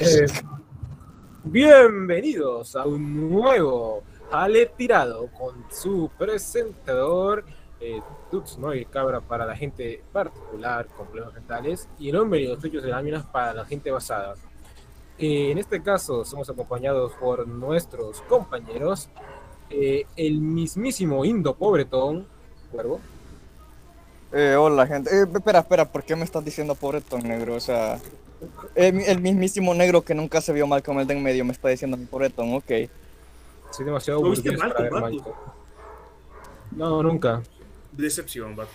Eh, bienvenidos a un nuevo Ale Tirado con su presentador eh, Tux, ¿no? Y cabra para la gente particular con problemas mentales y el hombre y los hechos de láminas para la gente basada. Eh, en este caso somos acompañados por nuestros compañeros, eh, el mismísimo Indo Pobretón, Cuervo. Eh, hola, gente. Espera, espera, ¿por qué me estás diciendo pobretón negro? O sea, el, el mismísimo negro que nunca se vio mal con el de en medio me está diciendo pobretón, ok. Soy demasiado ¿Lo viste burgués mal, para ver? Malcolm. No, nunca. Decepción, vato.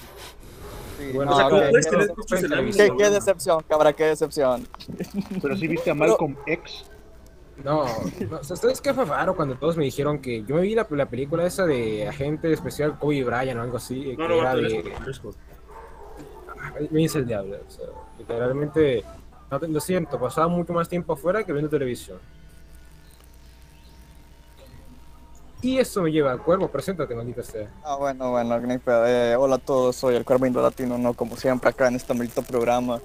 Sí, Bueno, no, o sea, ok, ¿cómo puedes qué- tener muchos de la qué- qué, decepción, cabra, qué decepción. Pero sí viste a Malcolm X. No, no, o sea, ¿sabes qué fue raro cuando todos me dijeron que yo me vi la, la película esa de agente especial Kobe Bryant o algo así, No, que no, era vato, de... fresco. Me dice el diablo, o sea, literalmente, no lo siento, pasaba mucho más tiempo afuera que viendo televisión. Y eso me lleva al cuervo, preséntate, maldita sea. Ah, bueno, bueno. Eh, hola a todos, soy el Cuervo Indo Latino, ¿no? Como siempre acá en este maldito programa.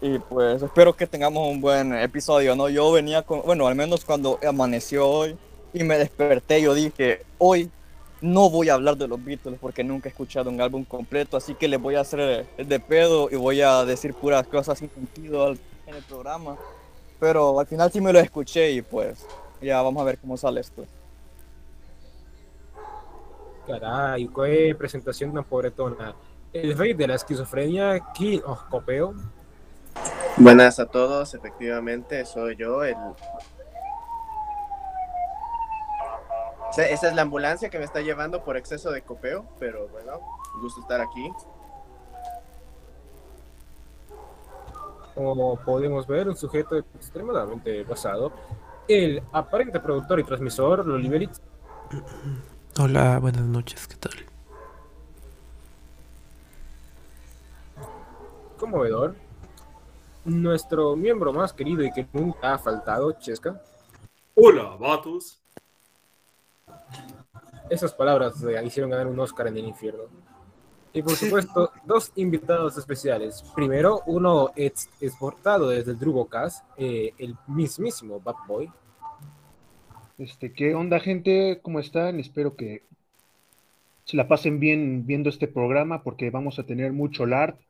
Y pues espero que tengamos un buen episodio, ¿no? Yo venía con, bueno, al menos cuando amaneció hoy y me desperté, yo dije, hoy no voy a hablar de los Beatles porque nunca he escuchado un álbum completo, así que les voy a hacer el de pedo y voy a decir puras cosas sin sentido en el programa. Pero al final sí me lo escuché y pues ya vamos a ver cómo sale esto. Caray, qué presentación tan pobretona. El rey de la esquizofrenia, of Copeo. Buenas a todos, efectivamente soy yo, el... Esa es la ambulancia que me está llevando por exceso de copeo, pero bueno, un gusto estar aquí. Como podemos ver, un sujeto extremadamente basado. El aparente productor y transmisor, Loliverit, Hola, buenas noches, ¿qué tal? conmovedor. Nuestro miembro más querido y que nunca ha faltado, Chesca. Hola, vatos. Esas palabras le hicieron ganar un Oscar en el infierno. Y por supuesto, dos invitados especiales. Primero, uno ex- exportado desde el Drugocast, eh, el mismísimo Bad Boy. Este, ¿qué onda, gente? ¿Cómo están? Espero que se la pasen bien viendo este programa porque vamos a tener mucho LARP,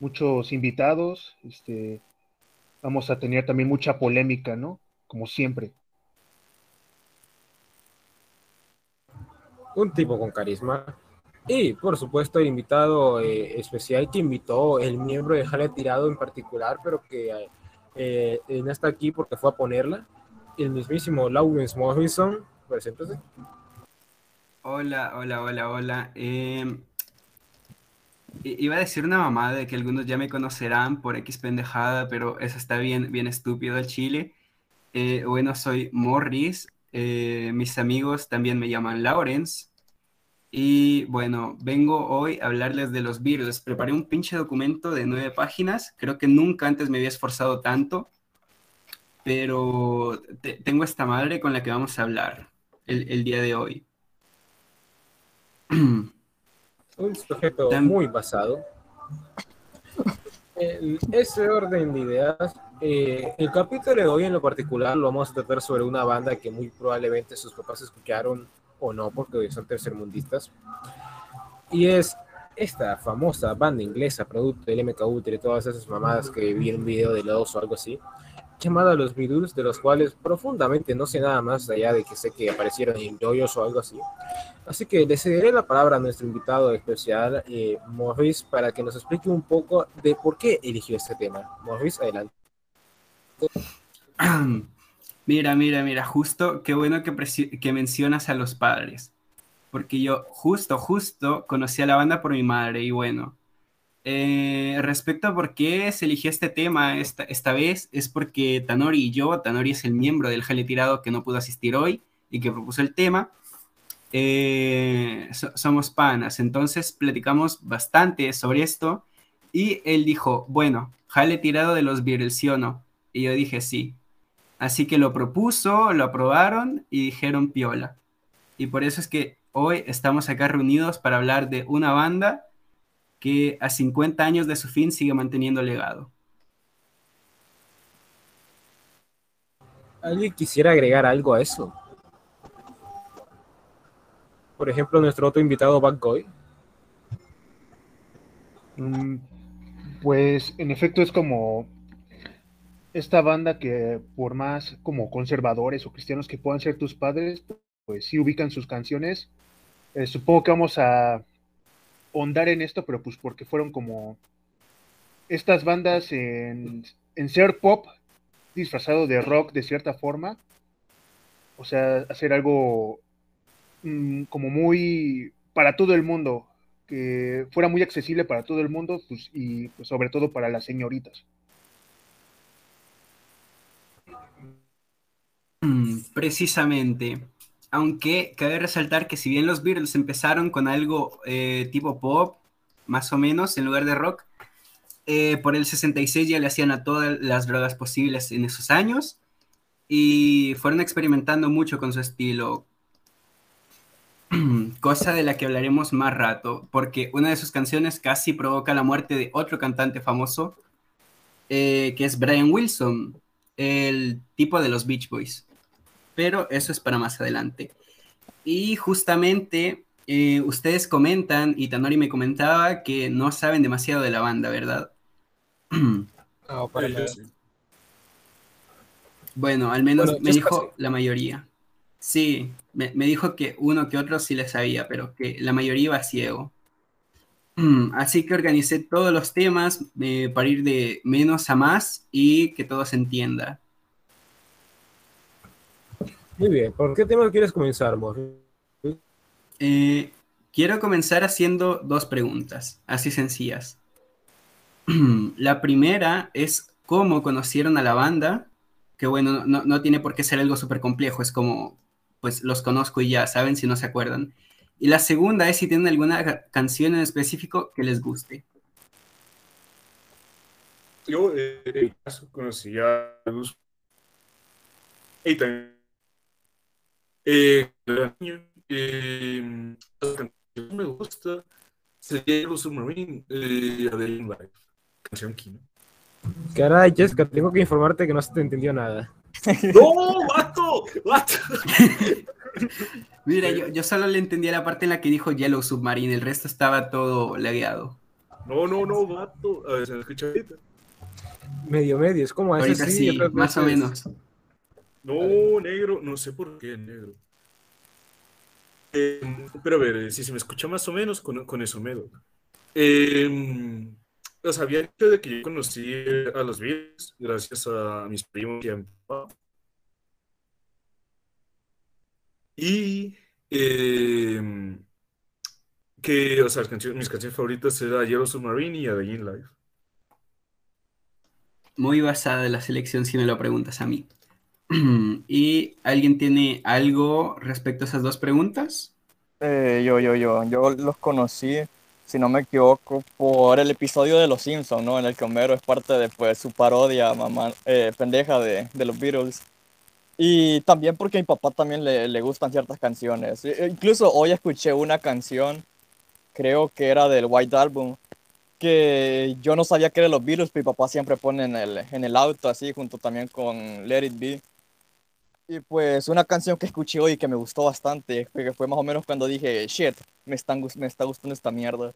muchos invitados, este, vamos a tener también mucha polémica, ¿no? Como siempre. un tipo con carisma. Y por supuesto, el invitado eh, especial que invitó el miembro de Jale Tirado en particular, pero que eh, eh, no está aquí porque fue a ponerla. El mismísimo Lawrence Morrison. Preséntese. Hola, hola, hola, hola. Eh, iba a decir una mamada de que algunos ya me conocerán por X pendejada, pero eso está bien, bien estúpido el chile. Eh, bueno, soy Morris. eh, mis amigos también me llaman Lawrence. Y bueno, vengo hoy a hablarles de los virus. Preparé un pinche documento de nueve páginas. Creo que nunca antes me había esforzado tanto. Pero te- tengo esta madre con la que vamos a hablar el- el día de hoy. Un sujeto muy basado. En ese orden de ideas, eh, el capítulo de hoy en lo particular lo vamos a tratar sobre una banda que muy probablemente sus papás escucharon o no, porque son tercermundistas. Y es esta famosa banda inglesa, producto del MK Ultra y todas esas mamadas que vi en un video de los o algo así, llamada Los Beatles, de los cuales profundamente no sé nada más allá de que sé que aparecieron en Joyos o algo así. Así que le cederé la palabra a nuestro invitado especial, eh, Morris, para que nos explique un poco de por qué eligió este tema. Morris, adelante. Mira, mira, mira, justo, qué bueno que, que mencionas a los padres, porque yo justo, justo conocí a la banda por mi madre y bueno, eh, respecto a por qué se eligió este tema esta, esta vez, es porque Tanori y yo, Tanori es el miembro del Jale Tirado que no pudo asistir hoy y que propuso el tema, eh, so- somos panas, entonces platicamos bastante sobre esto y él dijo, bueno, Jale Tirado de los Beatles, ¿sí o? Y yo dije, sí. Así que lo propuso, lo aprobaron y dijeron piola. Y por eso es que hoy estamos acá reunidos para hablar de una banda que a 50 años de su fin sigue manteniendo legado. ¿Alguien quisiera agregar algo a eso? Por ejemplo, nuestro otro invitado, Bad Boy. Mm, Pues en efecto es como esta banda que por más como conservadores o cristianos que puedan ser tus padres, pues sí ubican sus canciones. Eh, supongo que vamos a ahondar en esto, pero pues porque fueron como estas bandas en, en ser pop disfrazado de rock de cierta forma. O sea, hacer algo mm, como muy para todo el mundo, que fuera muy accesible para todo el mundo, pues, y pues, sobre todo para las señoritas. Precisamente. Aunque cabe resaltar que si bien los Beatles empezaron con algo eh, tipo pop, más o menos, en lugar de rock, eh, por el 66 ya le hacían a todas las drogas posibles en esos años y fueron experimentando mucho con su estilo. Cosa de la que hablaremos más rato, porque una de sus canciones casi provoca la muerte de otro cantante famoso, eh, que es Brian Wilson, el tipo de los Beach Boys. Pero eso es para más adelante. Y justamente eh, ustedes comentan, y Tanori me comentaba, que no saben demasiado de la banda, ¿verdad? No, para nada. Bueno, al menos Bueno, me dijo casi- la mayoría. Sí, me, me dijo que uno que otro sí le sabía, pero que la mayoría iba ciego. Así que organicé todos los temas eh, para ir de menos a más y que todo se entienda. Muy bien. ¿Por qué tema quieres comenzar, Morri? Eh, quiero comenzar haciendo dos preguntas, así sencillas. La primera es cómo conocieron a la banda, que bueno, no, no tiene por qué ser algo súper complejo, es como, pues los conozco y ya, saben si no se acuerdan. Y la segunda es si tienen alguna ca- canción en específico que les guste. Yo, eh, conocí a. Y también. Eh, eh, la canción que me gusta sería Los Submarine, eh, A Day in Life. Canción Kino. Caray, Jessica, tengo que informarte que no se te entendió nada. ¡No, vato! ¡Vato! Mira, yo, yo solo le entendía la parte en la que dijo Yellow Submarine, el resto estaba todo lagueado. No, no, no, vato. A ver, ¿se me escucha ahorita? Medio, medio. Es como a veces Ahorita sí, sí, otras más o menos. No, negro, no sé por qué negro. Eh, pero a ver, eh, si se me escucha más o menos, con, con eso me doy. Eh, os había dicho de que yo conocí a los Beatles gracias a mis primos y a mi papá. Y eh, que, o sea, las canciones- mis canciones favoritas eran Yellow Submarine y A Day in Life. Muy basada en la selección si me lo preguntas a mí. ¿Y alguien tiene algo respecto a esas dos preguntas? Eh, yo, yo, yo, yo los conocí, si no me equivoco, por el episodio de Los Simpsons, ¿no? En el que Homero es parte de pues, su parodia mamá, eh, pendeja de, de los Beatles. Y también porque a mi papá también le, le gustan ciertas canciones. E- e Incluso hoy escuché una canción, creo que era del White Album, que yo no sabía que era de los Beatles, pero mi papá siempre pone en el, en el auto, así, junto también con Let It Be. Y pues una canción que escuché hoy que me gustó bastante, que fue más o menos cuando dije, shit, me, están, me está gustando esta mierda,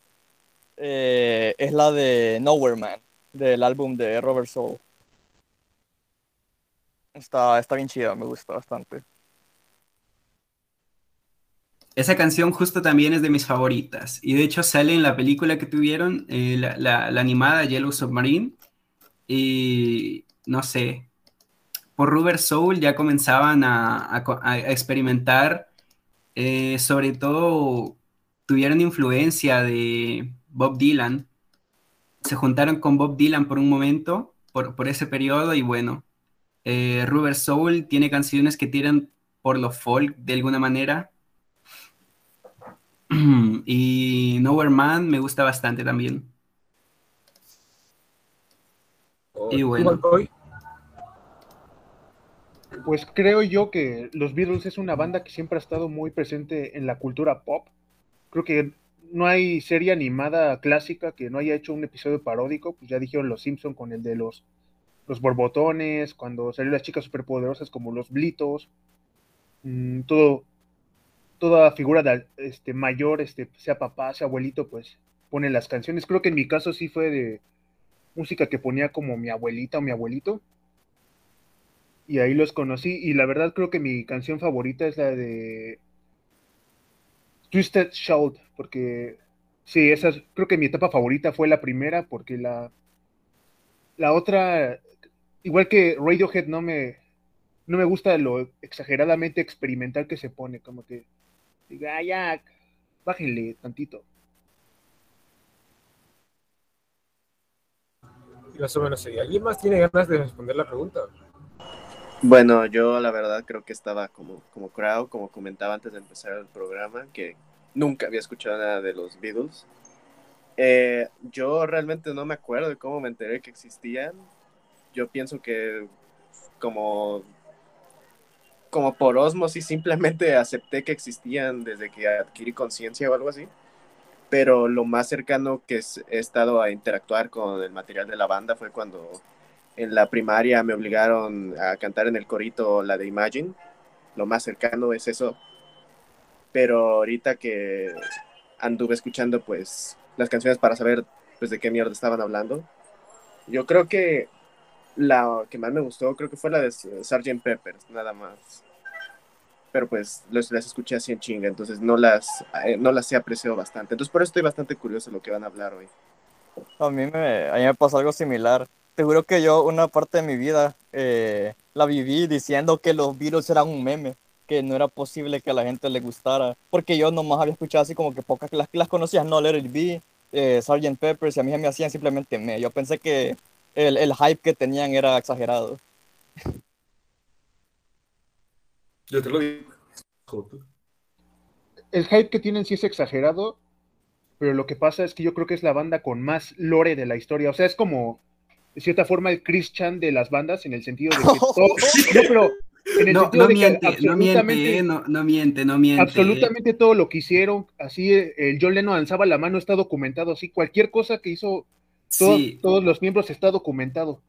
eh, es la de Nowhere Man, del álbum de Robert Soul. Está, está bien chida, me gusta bastante. Esa canción justo también es de mis favoritas. Y de hecho sale en la película que tuvieron, eh, la- la animada Yellow Submarine. Y no sé, por Rubber Soul ya comenzaban a, a co- a experimentar, eh, sobre todo tuvieron influencia de Bob Dylan. Se juntaron con Bob Dylan por un momento, por, por ese periodo, y bueno, eh, Rubber Soul tiene canciones que tiran por lo folk de alguna manera. Y Nowhere Man me gusta bastante también. Y ¿Tú, bueno. Pues creo yo que los Beatles es una banda que siempre ha estado muy presente en la cultura pop. Creo que no hay serie animada clásica que no haya hecho un episodio paródico. Pues ya dijeron los Simpson con el de los los borbotones, cuando salieron las chicas superpoderosas como los blitos, mm, todo, toda figura de, este, mayor, este, sea papá, sea abuelito, pues pone las canciones. Creo que en mi caso sí fue de música que ponía como mi abuelita o mi abuelito. Y ahí los conocí. Y la verdad creo que mi canción favorita es la de Twisted Shout, porque sí, esa es- creo que mi etapa favorita fue la primera, porque la, la otra, igual que Radiohead, no me, no me gusta lo exageradamente experimental que se pone, como que diga, "Ah, ya, bájenle tantito. Más o menos, ¿sí? ¿alguien más tiene ganas de responder la pregunta? Bueno, yo la verdad creo que estaba como, como crowd, como comentaba antes de empezar el programa, que nunca había escuchado nada de los Beatles. Eh, yo realmente no me acuerdo de cómo me enteré que existían. Yo pienso que como, como por osmosis simplemente acepté que existían desde que adquirí conciencia o algo así. Pero lo más cercano que he estado a interactuar con el material de la banda fue cuando en la primaria me obligaron a cantar en el corito la de Imagine. Lo más cercano es eso. Pero ahorita que anduve escuchando pues las canciones para saber pues de qué mierda estaban hablando. Yo creo que la que más me gustó creo que fue la de Sgt. Peppers, nada más. Pero pues las escuché así en chinga, entonces no las, eh, no las he apreciado bastante. Entonces por eso estoy bastante curioso de lo que van a hablar hoy. A mí me, a mí me pasó algo similar. Te juro que yo una parte de mi vida eh, la viví diciendo que los Beatles eran un meme, que no era posible que a la gente le gustara, porque yo nomás había escuchado así como que pocas las, las conocías, no, Let It Be, eh, Sgt. Peppers, y a mí se me hacían simplemente me. Yo pensé que el, el hype que tenían era exagerado. Yo te lo digo. El hype que tienen sí es exagerado, pero lo que pasa es que yo creo que es la banda con más lore de la historia. O sea, es como, de cierta forma, el Chris Chan de las bandas, en el sentido de que todo... No, pero en el No, sentido no de que miente, no miente, absolutamente- no, no miente, no miente. Absolutamente todo lo que hicieron, así el John Lennon alzaba la mano, está documentado, así cualquier cosa que hizo todo- Sí, todos los miembros está documentado.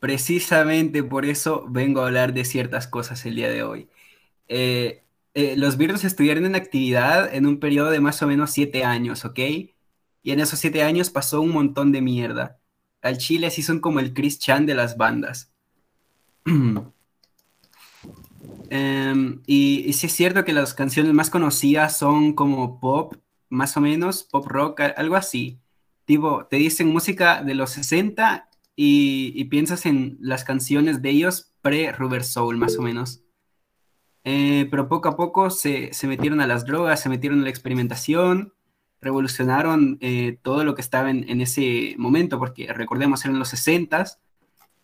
precisamente por eso vengo a hablar de ciertas cosas el día de hoy. Eh, eh, los Beatles estuvieron en actividad en un periodo de más o menos siete años, ¿ok? Y en esos siete años pasó un montón de mierda. Al Chile así son como el Chris Chan de las bandas. Em, y, sí es cierto que las canciones más conocidas son como pop, más o menos, pop rock, algo así. Tipo, te dicen música de los 60 y, y piensas en las canciones de ellos pre-Rubber Soul, más o menos. Eh, pero poco a poco se, se metieron a las drogas, se metieron a la experimentación, revolucionaron eh, todo lo que estaba en, en ese momento, porque recordemos, eran los 60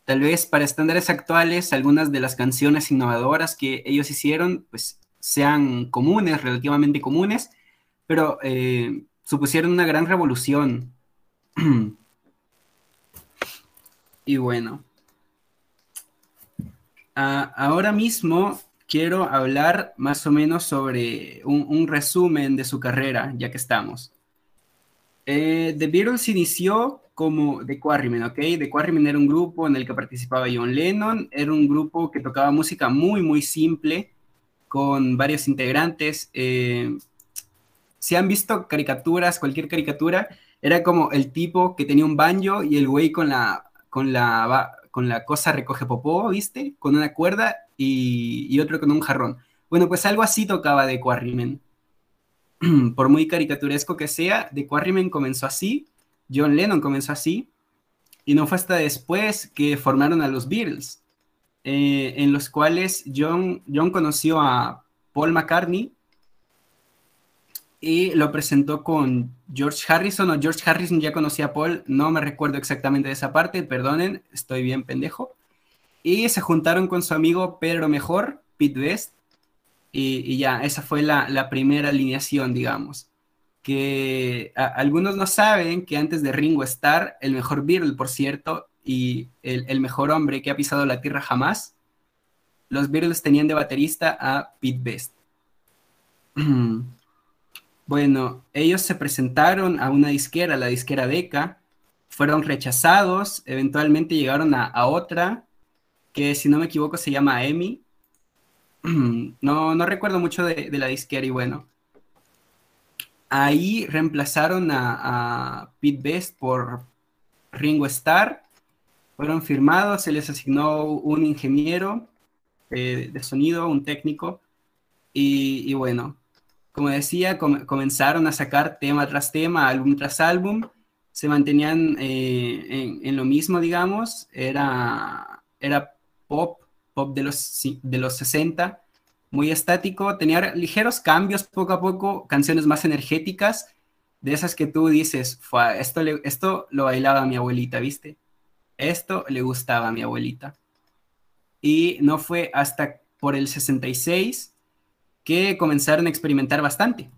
Tal vez para estándares actuales, algunas de las canciones innovadoras que ellos hicieron, pues sean comunes, relativamente comunes, pero eh, supusieron una gran revolución. y bueno, Ah, ahora mismo quiero hablar más o menos sobre un, un resumen de su carrera, ya que estamos. Eh, The Beatles inició como The Quarrymen, ¿ok? The Quarrymen era un grupo en el que participaba John Lennon, era un grupo que tocaba música muy, muy simple, con varios integrantes. eh, si han visto caricaturas, cualquier caricatura, era como el tipo que tenía un banjo y el güey con la, con la, con la cosa recoge popó, ¿viste? Con una cuerda y, otro con un jarrón. Bueno, pues algo así tocaba The Quarrymen. Por muy caricaturesco que sea, The Quarrymen comenzó así, John Lennon comenzó así, y no fue hasta después que formaron a los Beatles, eh, en los cuales John, John conoció a Paul McCartney y lo presentó con George Harrison, o George Harrison ya conocía a Paul, no me recuerdo exactamente de esa parte, perdonen, estoy bien pendejo. Y se juntaron con su amigo Pedro Mejor, Pete Best, y, ya, esa fue la, la primera alineación, digamos. Que algunos no saben que antes de Ringo Starr, el mejor Beatle, por cierto, y el, el mejor hombre que ha pisado la tierra jamás, los Beatles tenían de baterista a Pete Best. Bueno, ellos se presentaron a una disquera, la disquera Decca, fueron rechazados, eventualmente llegaron a, otra, que si no me equivoco se llama Emi. No, no recuerdo mucho de, la disquera y bueno. Ahí reemplazaron a, a Pete Best por Ringo Starr. Fueron firmados, se les asignó un ingeniero eh, de sonido, un técnico. Y, bueno, como decía, comenzaron a sacar tema tras tema, álbum tras álbum se mantenían eh, en, lo mismo, digamos, era, era pop, pop de los, de los 60, muy estático, tenía ligeros cambios poco a poco, canciones más energéticas, de esas que tú dices, esto, esto lo bailaba mi abuelita, ¿viste? Esto le gustaba a mi abuelita. Y no fue hasta por el 66 que comenzaron a experimentar bastante.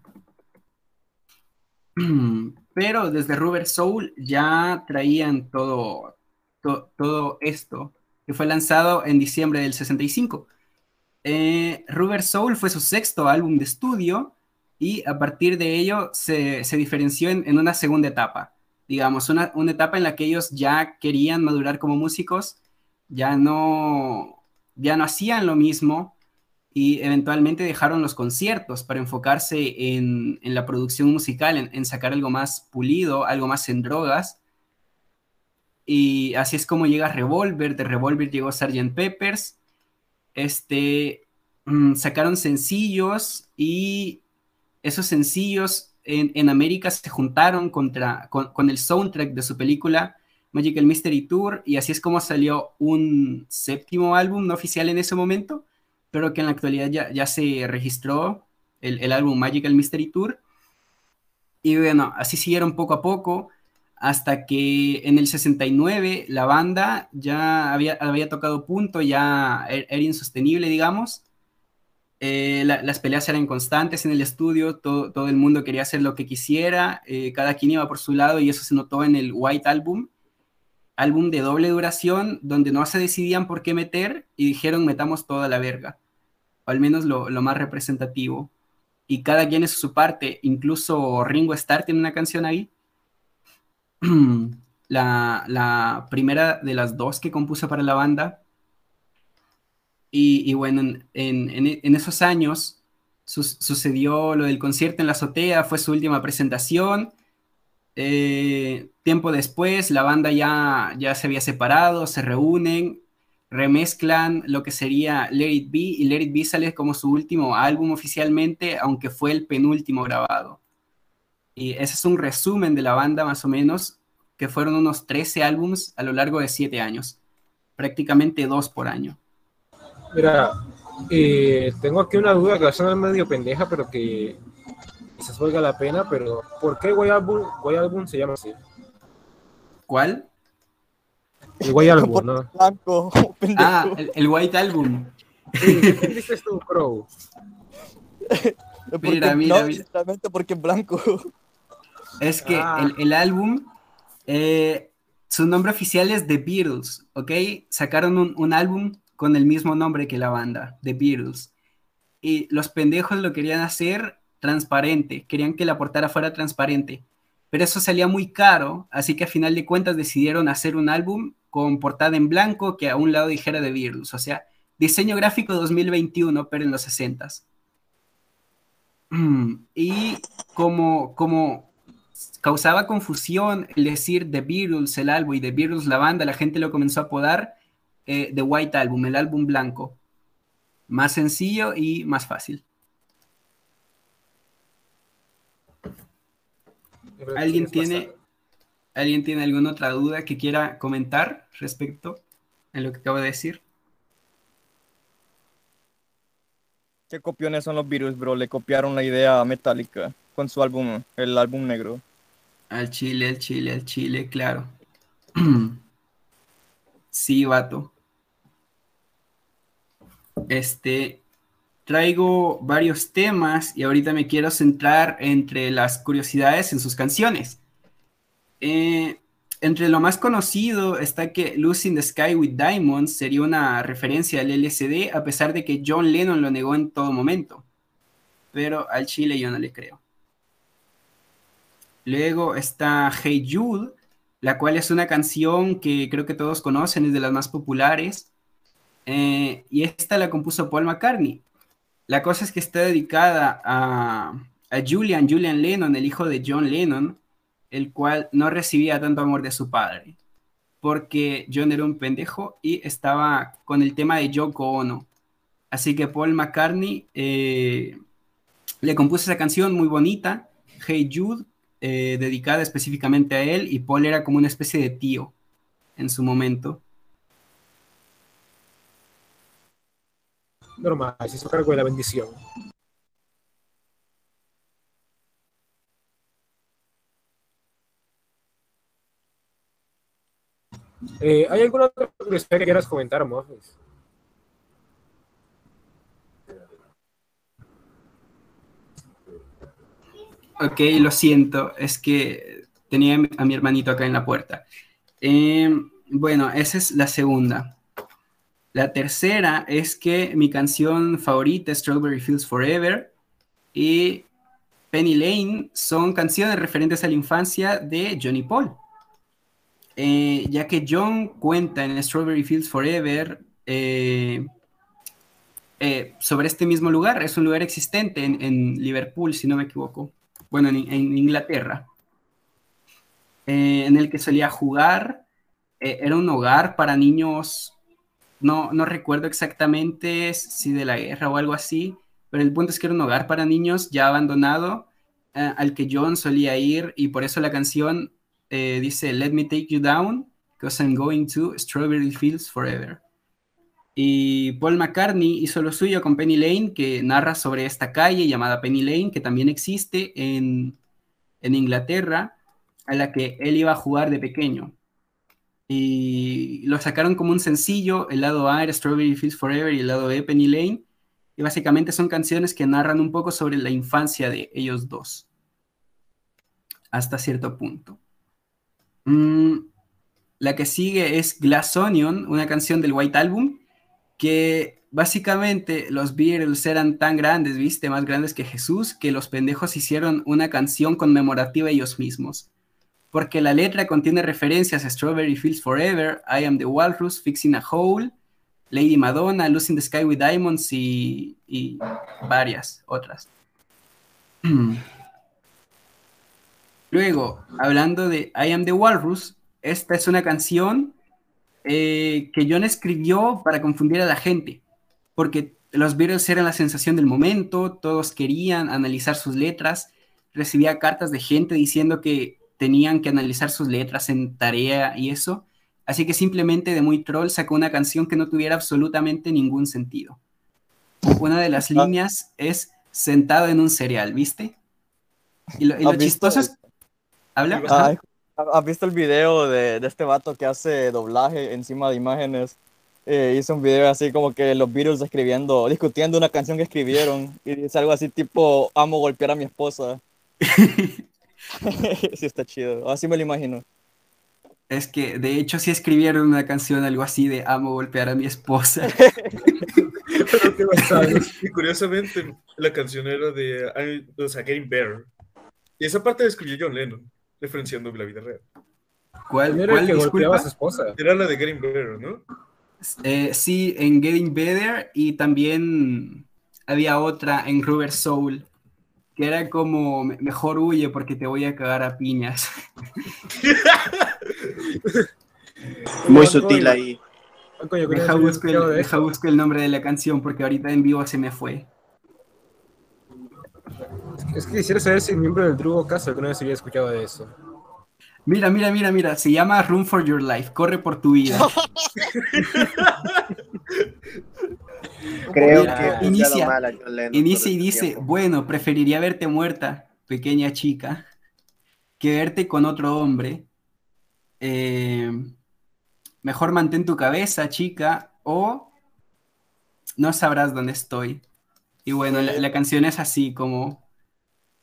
pero desde Rubber Soul ya traían todo, todo esto, que fue lanzado en diciembre del 65. Eh, Rubber Soul fue su sexto álbum de estudio y a partir de ello se, diferenció en, una segunda etapa, digamos, una, una, etapa en la que ellos ya querían madurar como músicos, ya no, ya no hacían lo mismo y eventualmente dejaron los conciertos para enfocarse en, la producción musical, en, sacar algo más pulido, algo más en drogas. Y así es como llega Revolver, de Revolver llegó Sgt. Peppers. Este, mm, sacaron sencillos y esos sencillos en, América se juntaron contra, con, con el soundtrack de su película Magical Mystery Tour y así es como salió un séptimo álbum no oficial en ese momento pero que en la actualidad ya, ya se registró el, el, álbum Magical Mystery Tour. Y bueno, así siguieron poco a poco hasta que en el 69 la banda ya había, había tocado punto, ya er, era insostenible, digamos. Eh, las peleas eran constantes en el estudio, todo, todo, el mundo quería hacer lo que quisiera, eh, cada quien iba por su lado y eso se notó en el White Album, álbum de doble duración donde no se decidían por qué meter y dijeron metamos toda la verga, o al menos lo, más representativo. Y cada quien es su parte, incluso Ringo Starr tiene una canción ahí. la, primera de las dos que compuso para la banda. Y, bueno, en, esos años sucedió lo del concierto en la azotea, fue su última presentación eh, tiempo después, la banda ya, ya se había separado, se reúnen, remezclan lo que sería Let It Be y Let It Be sale como su último álbum oficialmente, aunque fue el penúltimo grabado. Y ese es un resumen de la banda más o menos, que fueron unos 13 álbums a lo largo de 7 años, prácticamente dos por año. Mira, eh, tengo aquí una duda que va a sonar medio pendeja, pero que quizás valga la pena, pero ¿por qué White Album, White Album se llama así? ¿Cuál? El White Album, ¿no? Blanco, ah, el, White Album. ¿Qué dices tú, Crow? mira, mira, no, porque es blanco. Es que ah. el, álbum, eh, su nombre oficial es The Beatles, ¿ok? Sacaron un, un, álbum con el mismo nombre que la banda, The Beatles. Y los pendejos lo querían hacer transparente, querían que la portada fuera transparente, pero eso salía muy caro, así que a final de cuentas decidieron hacer un álbum con portada en blanco que a un lado dijera de Virus, o sea, diseño gráfico 2021, pero en los 60 Y como, como causaba confusión el decir The Beatles, el álbum, y The Beatles, la banda, la gente lo comenzó a apodar eh, The White Album, el álbum blanco. Más sencillo y más fácil. ¿Alguien tiene, ¿Alguien tiene alguna otra duda que quiera comentar respecto a lo que acabo de decir? ¿Qué copiones son los virus, bro? Le copiaron la idea metálica con su álbum, el álbum negro. Al chile, al chile, al chile, claro. sí, vato. Este, traigo varios temas y ahorita me quiero centrar entre las curiosidades en sus canciones. Eh, entre lo más conocido está que Lucy in the Sky with Diamonds sería una referencia al LSD, a pesar de que John Lennon lo negó en todo momento. Pero al chile yo no le creo. Luego está Hey Jude, la cual es una canción que creo que todos conocen, es de las más populares. Eh, y esta la compuso Paul McCartney. La cosa es que está dedicada a, Julian, Julian Lennon, el hijo de John Lennon, el cual no recibía tanto amor de su padre, porque John era un pendejo y estaba con el tema de Yoko Ono. Así que Paul McCartney eh, le compuso esa canción muy bonita, Hey Jude, eh, dedicada específicamente a él, y Paul era como una especie de tío en su momento. Normal, se hizo cargo de la bendición. Eh, ¿Hay alguna otra curiosidad que quieras comentar, Mofis? Ok, lo siento, es que tenía a mi hermanito acá en la puerta. Eh, bueno, esa es la segunda. La tercera es que mi canción favorita, Strawberry Fields Forever, y Penny Lane son canciones referentes a la infancia de Johnny Paul. Eh, ya que John cuenta en Strawberry Fields Forever eh, eh, sobre este mismo lugar, es un lugar existente en, Liverpool, si no me equivoco, bueno, en, Inglaterra, en el que solía jugar, era un hogar para niños, no, no recuerdo exactamente si de la guerra o algo así, pero el punto es que era un hogar para niños ya abandonado, al que John solía ir y por eso la canción eh, dice, Let me take you down, because I'm going to Strawberry Fields Forever. Y Paul McCartney hizo lo suyo con Penny Lane, que narra sobre esta calle llamada Penny Lane, que también existe en, en Inglaterra, a la que él iba a jugar de pequeño. Y lo sacaron como un sencillo, el lado A Strawberry Fields Forever y el lado B Penny Lane. Y básicamente son canciones que narran un poco sobre la infancia de ellos dos, hasta cierto punto. Mm, la que sigue es Glass Onion, una canción del White Album, que básicamente los Beatles eran tan grandes, viste, más grandes que Jesús, que los pendejos hicieron una canción conmemorativa ellos mismos. Porque la letra contiene referencias a Strawberry Fields Forever, I Am the Walrus, Fixing a Hole, Lady Madonna, Losing the Sky with Diamonds y, y varias otras. Luego, hablando de I Am the Walrus, esta es una canción eh, que John escribió para confundir a la gente, porque los Beatles eran la sensación del momento, todos querían analizar sus letras, recibía cartas de gente diciendo que tenían que analizar sus letras en tarea y eso, así que simplemente de muy troll sacó una canción que no tuviera absolutamente ningún sentido. Una de las ah. líneas es sentado en un cereal, ¿viste? Y lo, y lo chistoso es ¿Has visto el video de, este vato que hace doblaje encima de imágenes? Eh, hizo un video así como que los Beatles escribiendo, discutiendo una canción que escribieron y dice algo así tipo, amo golpear a mi esposa. sí, está chido. Así me lo imagino. Es que de hecho sí escribieron una canción algo así de amo golpear a mi esposa. y curiosamente la canción era de o sea, Getting Better. Y esa parte la escribió John Lennon referenciando la vida real. ¿Cuál era el que golpeaba a su esposa? Era la de Getting Better, ¿no? Eh, sí, en Getting Better y también había otra en Rubber Soul que era como mejor huye porque te voy a cagar a piñas. Muy sutil ahí. Deja buscar el, el nombre de la canción porque ahorita en vivo se me fue. Es que quisiera saber si el miembro del Drugo Caso alguna vez había escuchado de eso. Mira, mira, mira, mira. Se llama Room for Your Life. Corre por tu vida. Creo que inicia, inicia y dice, bueno, preferiría verte muerta, pequeña chica, que verte con otro hombre. Eh, mejor mantén tu cabeza, chica, o no sabrás dónde estoy. Y bueno, la canción es así como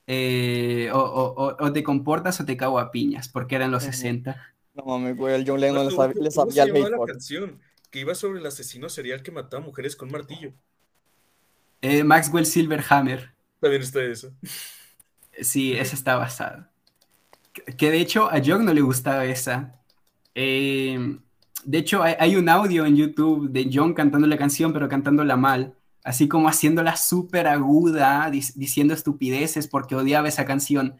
eh, o, te comportas o te cago a piñas, porque eran los 60. No mames, güey, el John Lennon le sabía el la canción que iba sobre el asesino serial que mataba mujeres con martillo. Eh, Maxwell Silverhammer. También está eso. Sí, esa está basada. Que de hecho a John no le gustaba esa. Eh, de hecho, hay, hay, un audio en YouTube de John cantando la canción, pero cantándola mal. Así como haciéndola súper aguda, diciendo estupideces porque odiaba esa canción.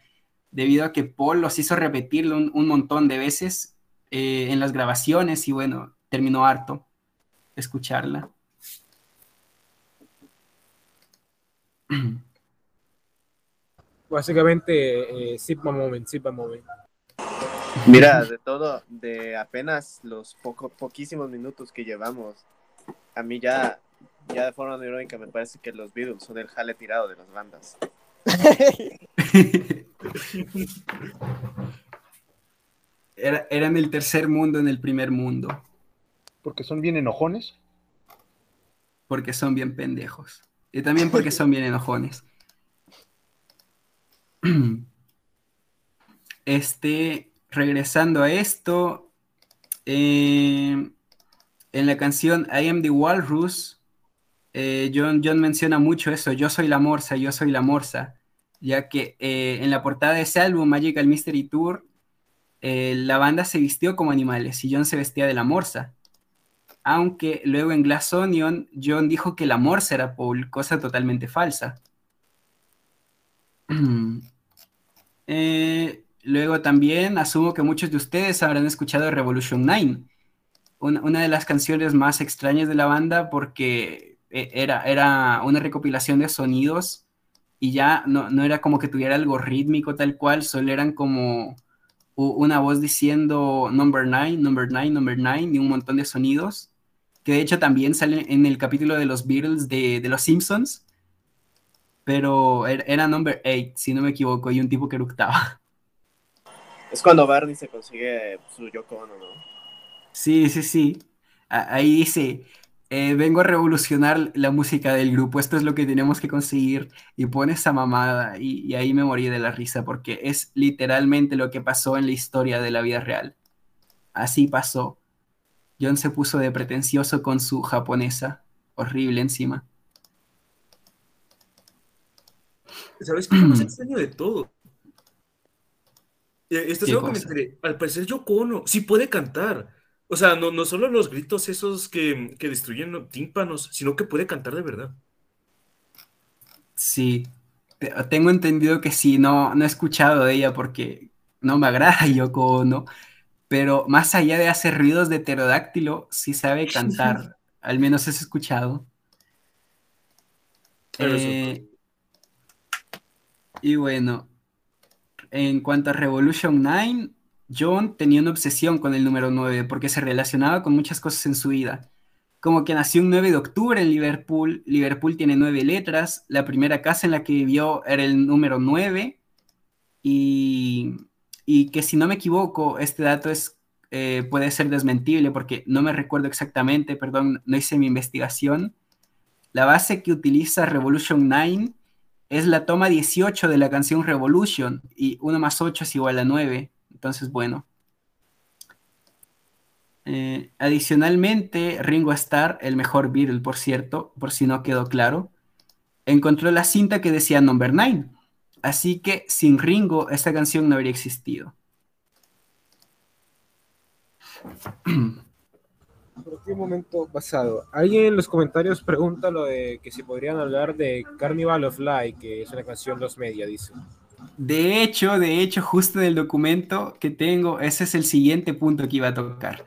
Debido a que Paul los hizo repetirlo un, un montón de veces eh, en las grabaciones y bueno, terminó harto escucharla. Básicamente, eh, zip a moment, zip a moment. Mira, de todo, de apenas los poco, poquísimos minutos que llevamos, a mí ya, ya de forma irónica me parece que los Beatles son el jale tirado de las bandas. Era, eran el tercer mundo en el primer mundo. Porque son bien enojones. Porque son bien pendejos. Y también porque son bien enojones. Este, regresando a esto, eh, en la canción I Am the Walrus, eh, John, John, menciona mucho eso, yo soy la morsa, yo soy la morsa, ya que eh, en la portada de ese álbum, Magical Mystery Tour, la banda se vistió como animales y John se vestía de la morsa. Aunque luego en Glass Onion, John dijo que la morsa era Paul, cosa totalmente falsa. Eh, luego también asumo que muchos de ustedes habrán escuchado Revolution 9, una, una, de las canciones más extrañas de la banda porque eh, era, era una recopilación de sonidos y ya no, no, era como que tuviera algo rítmico tal cual, solo eran como una voz diciendo number 9, number 9, number 9 y un montón de sonidos, que de hecho también sale en el capítulo de los Beatles de, de Los Simpsons pero era number 8, si no me equivoco, y un tipo que eructaba. Es cuando Barney se consigue su Yoko Ono, ¿no? Sí, sí, sí. Ahí dice, eh, vengo a revolucionar la música del grupo, esto es lo que tenemos que conseguir, y pone esa mamada, y, y ahí me morí de la risa, porque es literalmente lo que pasó en la historia de la vida real. Así pasó. John se puso de pretencioso con su japonesa, horrible encima. ¿Sabes qué es lo más extraño de todo? Esto es algo que me enteré. Al parecer Yoko Ono sí puede cantar. O sea, no, no solo los gritos esos que, que destruyen tímpanos, sino que puede cantar de verdad. Sí, tengo entendido que sí, no, no he escuchado de ella porque no me agrada Yoko Ono, pero más allá de hacer ruidos de pterodáctilo, sí sabe cantar, al menos has escuchado. Eh, y bueno, en cuanto a Revolution 9, John tenía una obsesión con el número 9 porque se relacionaba con muchas cosas en su vida. Como que nació un 9 de octubre en Liverpool, Liverpool tiene nueve letras, la primera casa en la que vivió era el número 9 y, y que si no me equivoco, este dato es, eh, puede ser desmentible porque no me recuerdo exactamente, perdón, no hice mi investigación. La base que utiliza Revolution 9 es la toma 18 de la canción Revolution y 1 más 8 es igual a 9. Entonces, bueno. Eh, adicionalmente, Ringo Starr, el mejor Beatle, por cierto, por si no quedó claro, encontró la cinta que decía Number 9. Así que sin Ringo, esta canción no habría existido. ¿Por qué momento pasado? Alguien en los comentarios pregunta lo de que si podrían hablar de Carnival of Light, que es una canción los media, dice. De hecho, de hecho, justo en el documento que tengo, ese es el siguiente punto que iba a tocar.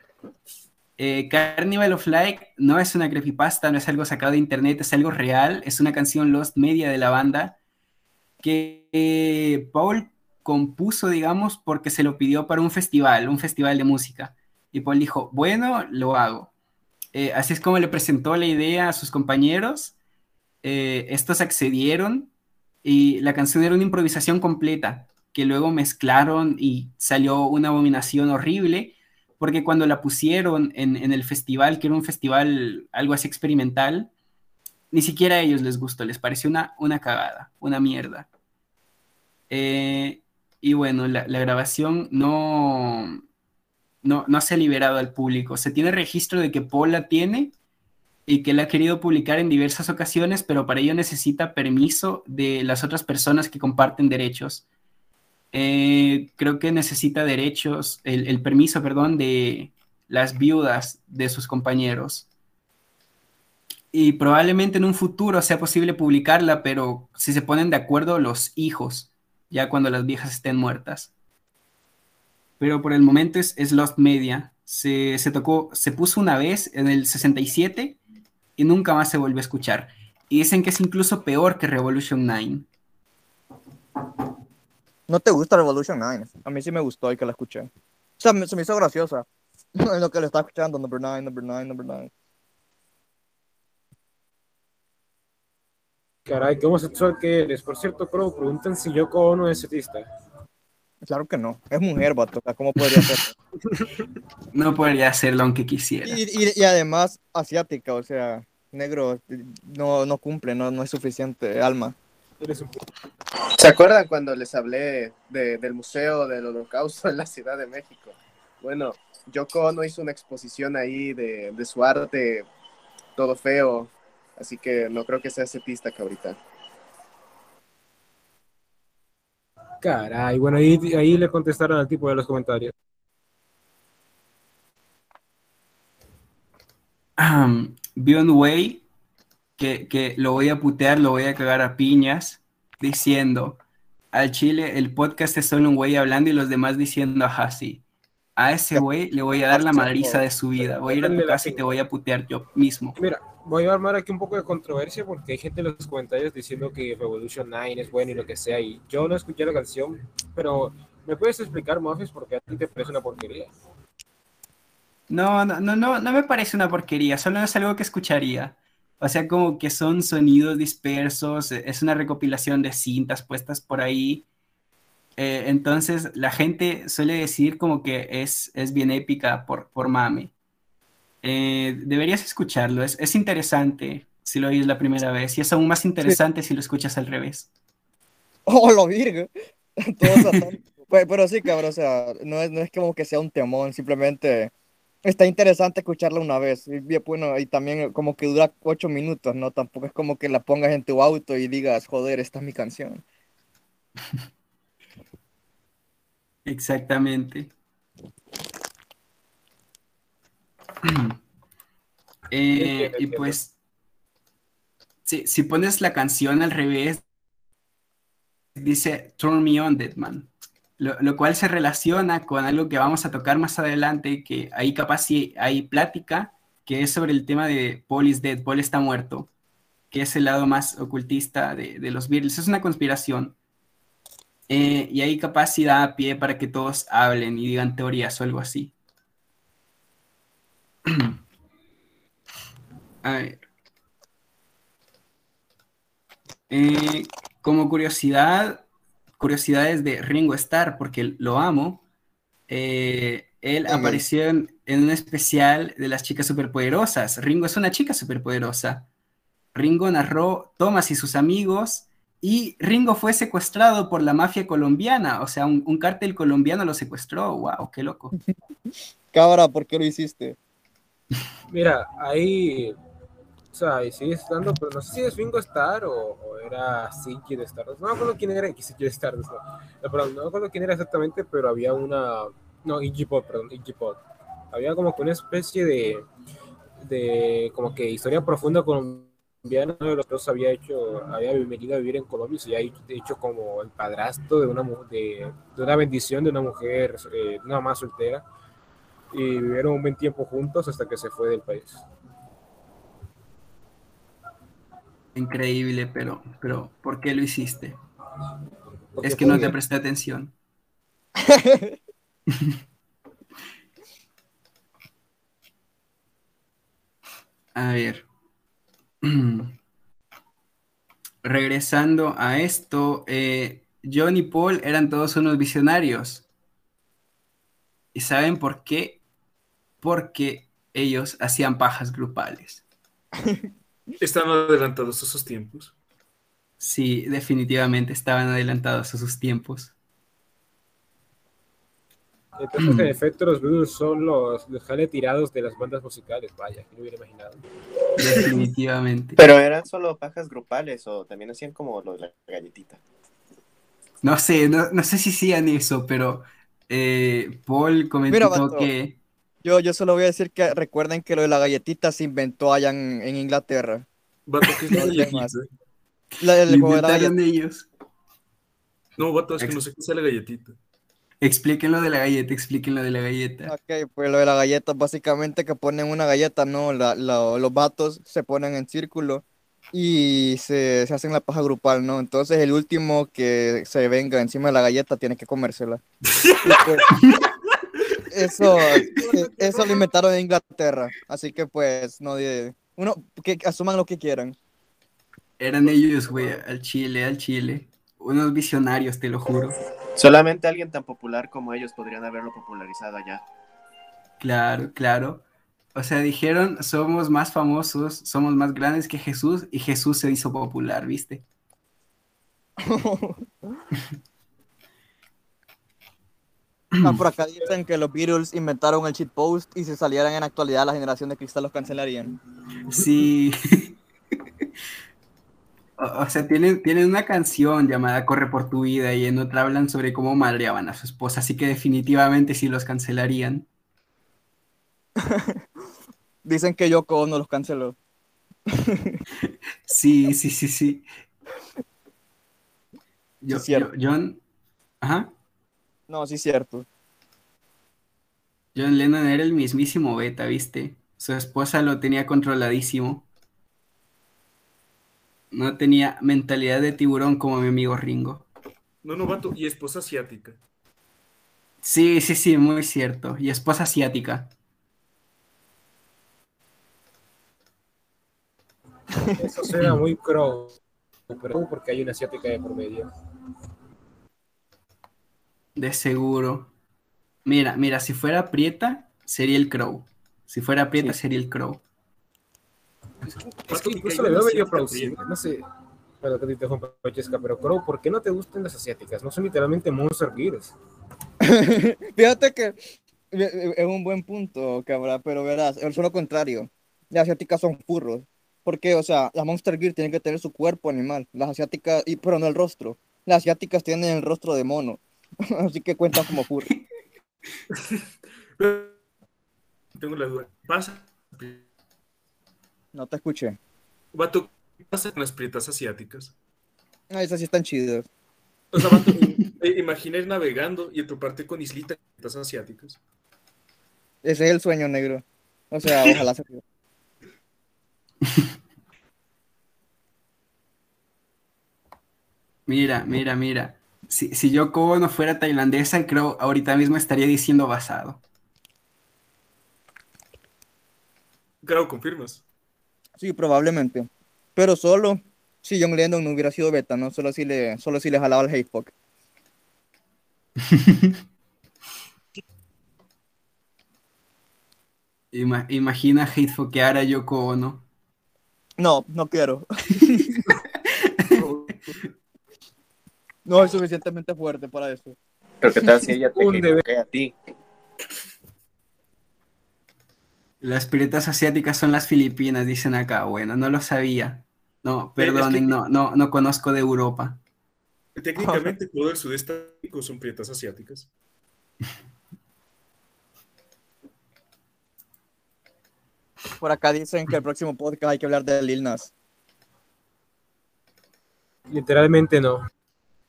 Eh, Carnival of Light no es una creepypasta, no es algo sacado de internet, es algo real, es una canción Lost Media de la banda que eh, Paul compuso, digamos, porque se lo pidió para un festival, un festival de música. Y Paul dijo, bueno, lo hago. Eh, así es como le presentó la idea a sus compañeros. Eh, estos accedieron y la canción era una improvisación completa que luego mezclaron y salió una abominación horrible porque cuando la pusieron en, en, el festival, que era un festival algo así experimental, ni siquiera a ellos les gustó, les pareció una, una cagada, una mierda. Eh, y bueno, la, grabación no, no, no se ha liberado al público. Se tiene registro de que Paul la tiene y que la ha querido publicar en diversas ocasiones, pero para ello necesita permiso de las otras personas que comparten derechos. Eh, creo que necesita derechos, el, el permiso, perdón, de las viudas de sus compañeros. Y probablemente en un futuro sea posible publicarla, pero si se ponen de acuerdo los hijos, ya cuando las viejas estén muertas. Pero por el momento es, es Lost Media. Se, se tocó, se puso una vez en el 67 y nunca más se volvió a escuchar. Y dicen que es incluso peor que Revolution 9. ¿No te gusta Revolution 9? A mí sí me gustó y que la escuché. O sea, me- se me hizo graciosa. Lo que le estaba escuchando, number 9, number 9, number 9. Caray, qué homosexual que eres. Por cierto, Crow, preguntan si Yoko Ono es setista. Claro que no. Es mujer, vato. ¿Cómo podría ser? No podría hacerlo aunque quisiera. Y, y- y además, asiática, o sea, negro no, no cumple, no, no es suficiente alma. Eres un... ¿Se acuerdan cuando les hablé de- del Museo del Holocausto en la Ciudad de México? Bueno, Yoko Ono hizo una exposición ahí de, de su arte todo feo, así que no creo que sea setista cabrita. Caray, bueno, ahí, ahí le contestaron al tipo de los comentarios. Vi un güey que, que lo voy a putear, lo voy a cagar a piñas, diciendo, al chile el podcast es solo un güey hablando y los demás diciendo, ajá, sí. A ese güey le voy a dar la madriza de su vida. Voy a ir a tu casa y te voy a putear yo mismo. Mira, voy a armar aquí un poco de controversia porque hay gente en los comentarios diciendo que Revolution 9 es bueno y lo que sea. Y yo no escuché la canción, pero ¿me puedes explicar, Muffis, por qué a ti te parece una porquería? No, no, no, no, no me parece una porquería, solo es algo que escucharía. O sea, como que son sonidos dispersos, e- es una recopilación de cintas puestas por ahí. Eh, entonces, la gente suele decir como que es, es bien épica por, por mame. Eh, deberías escucharlo, es, es interesante si lo oyes la primera vez, y es aún más interesante si lo escuchas al revés. ¡Oh, lo virgo! Satánico. Pues, pero sí, cabrón, o sea, no es, no es como que sea un temón, simplemente está interesante escucharla una vez. Y bueno, y también como que dura ocho minutos, ¿no? Tampoco es como que la pongas en tu auto y digas, joder, esta es mi canción. Exactamente. Eh, y pues, si, si pones la canción al revés, dice Turn Me On, Dead Man. Lo, lo cual se relaciona con algo que vamos a tocar más adelante, que ahí capaz sí hay plática, que es sobre el tema de Paul is dead, Paul está muerto, que es el lado más ocultista de, de los Beatles. Es una conspiración. Eh, y capaz sí da pie para que todos hablen y digan teorías o algo así. A ver. Eh, como curiosidad, curiosidades de Ringo Starr, porque lo amo. eh, él apareció en, en un especial de las chicas superpoderosas. Ringo es una chica superpoderosa. Ringo narró Thomas y sus amigos y Ringo fue secuestrado por la mafia colombiana, o sea, un, un cártel colombiano lo secuestró. ¡Wow! ¡Qué loco! Cabra, ¿por qué lo hiciste? Mira, ahí, o sea, ahí sigue estando, pero no sé si es Ringo Starr o, o era Ziggy de Stardust. No me acuerdo quién era Ziggy de Stardust, no. No, perdón, no me acuerdo quién era exactamente, pero había una, no, Iggy Pop, perdón, Iggy Pop. Había como que una especie de, de, como que historia profunda colombiana. Uno de los dos había hecho, había venido a vivir en Colombia y se había hecho como el padrastro de una, de, de una bendición de una mujer, eh, una mamá soltera y vivieron un buen tiempo juntos hasta que se fue del país. Increíble, pero, pero ¿por qué lo hiciste? Porque Es que no te presté atención. A ver. Regresando a esto, eh, John y Paul eran todos unos visionarios. ¿Y saben por qué? Porque ellos hacían pajas grupales. Están adelantados a sus tiempos. Sí, definitivamente estaban adelantados a sus tiempos. Entonces, en efecto, los Beatles son los, los jale tirados de las bandas musicales. Vaya, que no hubiera imaginado. Definitivamente. Pero eran solo pajas grupales o también hacían como lo de la galletita. No sé, no, no sé si sigan eso, pero eh, Paul comentó Mira, que... Yo, yo solo voy a decir que recuerden que lo de la galletita se inventó allá en, en Inglaterra. Vato, ¿qué es la galletita? La- el lo ellos. No, vato, es que no sé qué es la galletita. Expliquen lo de la galleta, expliquen lo de la galleta. Ok, pues lo de la galleta, básicamente que ponen una galleta, ¿no? La- la- los vatos se ponen en círculo y se, se hacen la paja grupal, ¿no? Entonces el último que se venga encima de la galleta tiene que comérsela. Pues, eso, eh, eso lo inventaron en Inglaterra, así que pues no uno que asuman lo que quieran. Eran ellos, güey, al Chile, al Chile. Unos visionarios, te lo juro. Solamente alguien tan popular como ellos podrían haberlo popularizado allá. Claro, claro. O sea, dijeron, somos más famosos, somos más grandes que Jesús, y Jesús se hizo popular, ¿viste? Ah, por acá dicen que los Beatles inventaron el shitpost y si salieran en la actualidad la generación de cristal los cancelarían. Sí. O, o sea, tienen, tienen una canción llamada Corre por tu vida y en otra hablan sobre cómo madreaban a su esposa, así que definitivamente sí los cancelarían. Dicen que Yoko Ono los canceló. Sí, sí, sí, sí. Yo, Sí, cierto. yo- John, ajá, No, sí es cierto. John Lennon era el mismísimo beta, ¿viste? Su esposa lo tenía controladísimo. No tenía mentalidad de tiburón como mi amigo Ringo. No, no, vato, y esposa asiática. Sí, sí, sí, muy cierto. Y esposa asiática. Eso suena muy crow, pero porque hay una asiática de por medio. De seguro. Mira, mira, si fuera Prieta, sería el Crow. Si fuera Prieta, sería el Crow. Es que incluso le veo medio prieta. No sé. Bueno, que te interrumpa, Francesca, pero Crow, ¿por qué no te gustan las asiáticas? No son literalmente monster gears. Fíjate que eh, es un buen punto, cabrón, pero verás, es lo contrario. Las asiáticas son furros. Porque, o sea, las Monster Gear tienen que tener su cuerpo animal. Las asiáticas, y, pero no el rostro. Las asiáticas tienen el rostro de mono. Así que cuentan como furro. Tengo la duda. ¿Qué pasa? No te escuché. Vato, ¿qué pasa con las prietas asiáticas? Ah, esas sí están chidas. O sea, vato, eh, imagina ir navegando y toparte con islitas asiáticas. Ese es el sueño negro. O sea, ojalá se Mira, mira, mira. Si, si Yoko no fuera tailandesa, Crow ahorita mismo estaría diciendo basado. Claro, confirmas. Sí, probablemente. Pero solo si John Lennon no hubiera sido beta, ¿no? Solo si le, solo si le jalaba el hate fuck. Ima- imagina hatefoquear a Yoko Ono. No, no quiero. No soy suficientemente fuerte para eso. Pero qué tal si ella te que a ti. Las piratas asiáticas son las Filipinas, dicen acá. Bueno, no lo sabía. No, Eh, es perdonen, que- no, no, no conozco de Europa. Técnicamente todo el sudeste asiático son prietas asiáticas. Por acá dicen que el próximo podcast hay que hablar de Lil Nas. Literalmente no.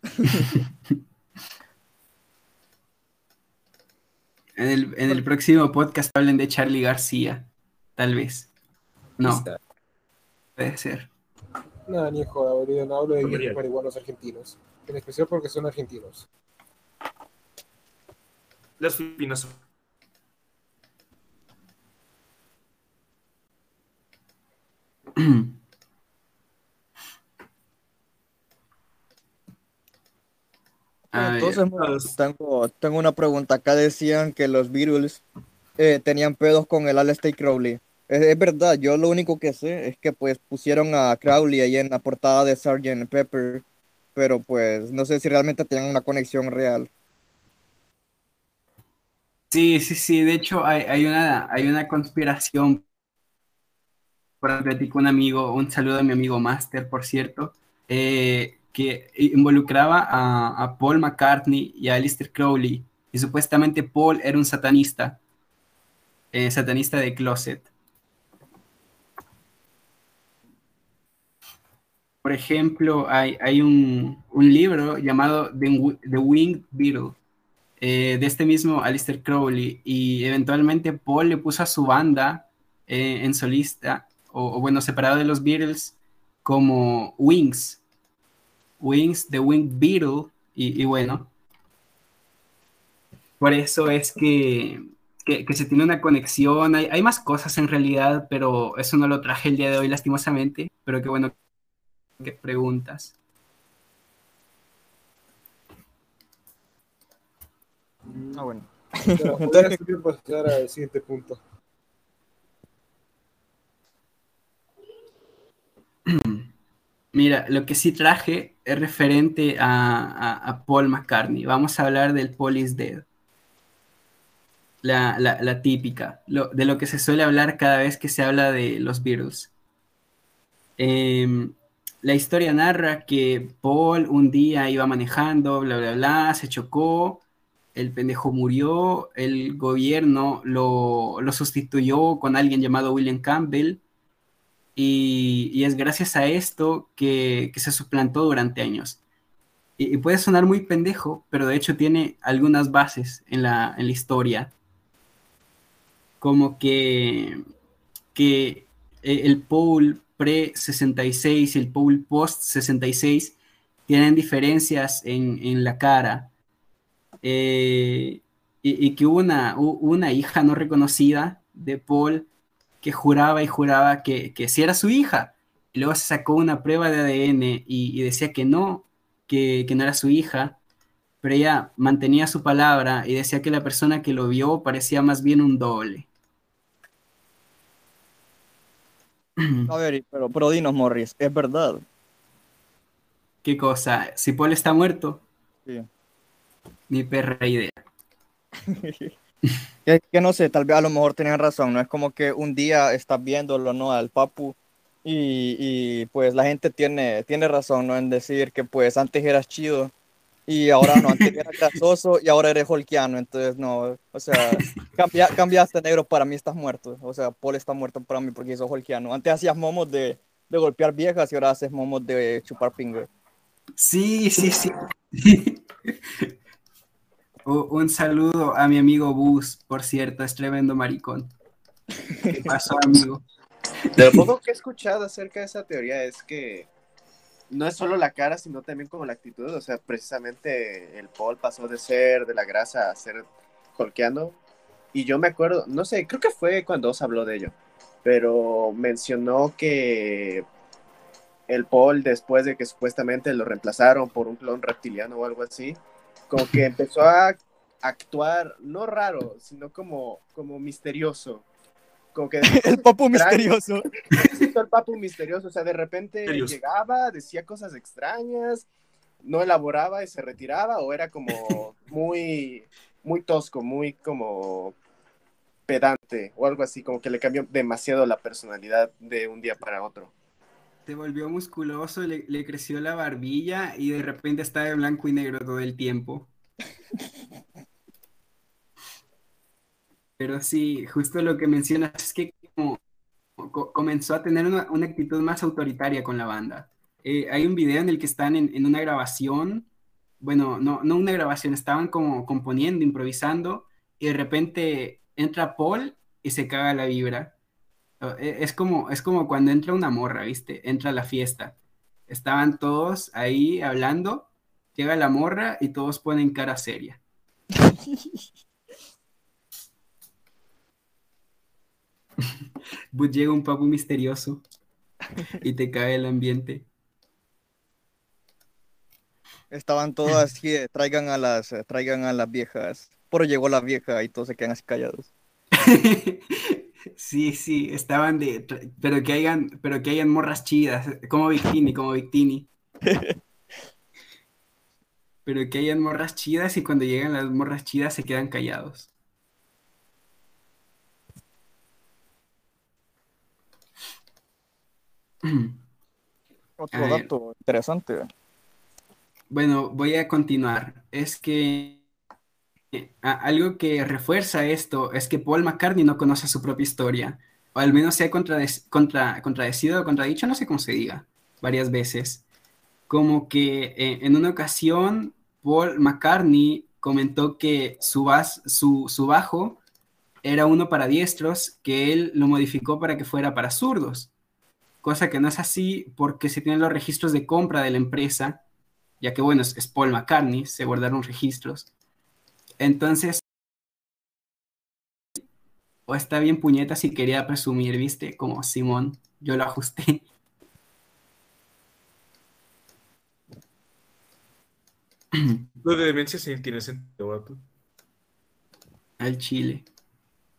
En el, en el próximo podcast hablen de Charlie García. Tal vez. No, puede ser. No, ni joda, boludo. No hablo de marihuanos argentinos. En especial porque son argentinos. Las Filipinas son A ver, Entonces, tengo, tengo una pregunta. Acá decían que los Beatles eh, tenían pedos con el Aleister Crowley. Es, es verdad, yo lo único que sé es que pues pusieron a Crowley ahí en la portada de Sgt. Pepper, pero pues no sé si realmente tenían una conexión real. Sí, sí, sí. De hecho, hay, hay una, hay una conspiración. Por platico un amigo, un saludo a mi amigo Master, por cierto. eh, que involucraba a, Paul McCartney y a Aleister Crowley, y supuestamente Paul era un satanista, eh, satanista de closet. Por ejemplo, hay, hay un, un, libro llamado The, The Winged Beetle, eh, de este mismo Aleister Crowley, y eventualmente Paul le puso a su banda eh, en solista, o, o, bueno, separado de los Beatles, como Wings. Wings, The Winged Beetle, y, y bueno, por eso es que, que, que, se tiene una conexión. Hay, hay, más cosas en realidad, pero eso no lo traje el día de hoy, lastimosamente. Pero qué bueno que preguntas. Ah, bueno. Pero, Entonces, pasar al siguiente punto. Mira, lo que sí traje es referente a, Paul McCartney. Vamos a hablar del Paul is Dead la, típica, de lo que se suele hablar cada vez que se habla de los Beatles. Eh, la historia narra que Paul un día iba manejando, bla, bla, bla, se chocó, el pendejo murió, el gobierno lo, lo sustituyó con alguien llamado William Campbell, y, es gracias a esto que, que, se suplantó durante años. Y, puede sonar muy pendejo, pero de hecho tiene algunas bases en la, en la historia como que, que el Paul pre-66 y el Paul post-66 tienen diferencias en, en la cara. Eh, y, y, que una, una hija no reconocida de Paul que juraba y juraba que, que sí era su hija. Y luego se sacó una prueba de ADN y, y decía que no, que, que, no era su hija, pero ella mantenía su palabra y decía que la persona que lo vio parecía más bien un doble. A ver, pero, pero dinos, Morris, ¿es verdad? ¿Qué cosa? ¿Si Paul está muerto? Sí. Mi perra idea. que, que, no sé, tal vez a lo mejor tenían razón, no es como que un día estás viéndolo, ¿no? Al papu y, y, pues la gente tiene, tiene razón, ¿no? En decir que pues antes eras chido y ahora no, antes eras grasoso y ahora eres holkiano, entonces no, o sea, cambia, cambiaste negro, para mí estás muerto, o sea, Paul está muerto para mí porque hizo holkiano. Antes hacías momos de, de golpear viejas y ahora haces momos de chupar finger. Sí, sí, sí. Un saludo a mi amigo Bus, por cierto, es tremendo maricón. ¿Qué pasó, amigo? Lo poco que he escuchado acerca de esa teoría es que no es solo la cara, sino también como la actitud. O sea, precisamente el Paul pasó de ser de la grasa a ser holkeando. Y yo me acuerdo, no sé, creo que fue cuando os habló de ello, pero mencionó que el Paul, después de que supuestamente lo reemplazaron por un clon reptiliano o algo así, como que empezó a actuar, no raro, sino como, como misterioso. Como que el papu misterioso. El papu misterioso, o sea, de repente misterioso. llegaba, decía cosas extrañas, no elaboraba y se retiraba, o era como muy, muy tosco, muy como pedante, o algo así, como que le cambió demasiado la personalidad de un día para otro. Se volvió musculoso, le, creció la barbilla y de repente está de blanco y negro todo el tiempo. Pero sí, justo lo que mencionas es que comenzó a tener una, actitud más autoritaria con la banda. Eh, hay un video en el que están en, en, una grabación, bueno, no, no una grabación, estaban como componiendo, improvisando, y de repente entra Paul y se caga la vibra. Es como, es como cuando entra una morra, ¿viste? Entra a la fiesta. Estaban todos ahí hablando, llega la morra y todos ponen cara seria. pues llega un papu misterioso y te cae el ambiente. Estaban todos así, traigan a las, traigan a las viejas. Pero llegó la vieja y todos se quedan así callados. sí, sí, estaban de, pero que hayan, pero que hayan morras chidas, como Victini, como Victini. pero que hayan morras chidas y cuando llegan las morras chidas se quedan callados. Otro dato interesante. bueno, voy a continuar. Es que eh, algo que refuerza esto es que Paul McCartney no conoce su propia historia, o al menos se ha contra- contradecido o contradicho, no sé cómo se diga, varias veces. Como que eh, en una ocasión Paul McCartney comentó que su, bas- su, su bajo era uno para diestros, que él lo modificó para que fuera para zurdos, cosa que no es así porque se tienen los registros de compra de la empresa, ya que bueno, es Paul McCartney, se guardaron registros. Entonces, o está bien puñeta si quería presumir, ¿viste? Como Simón, yo lo ajusté. Lo de demencia sí tiene sentido, vato. al Chile.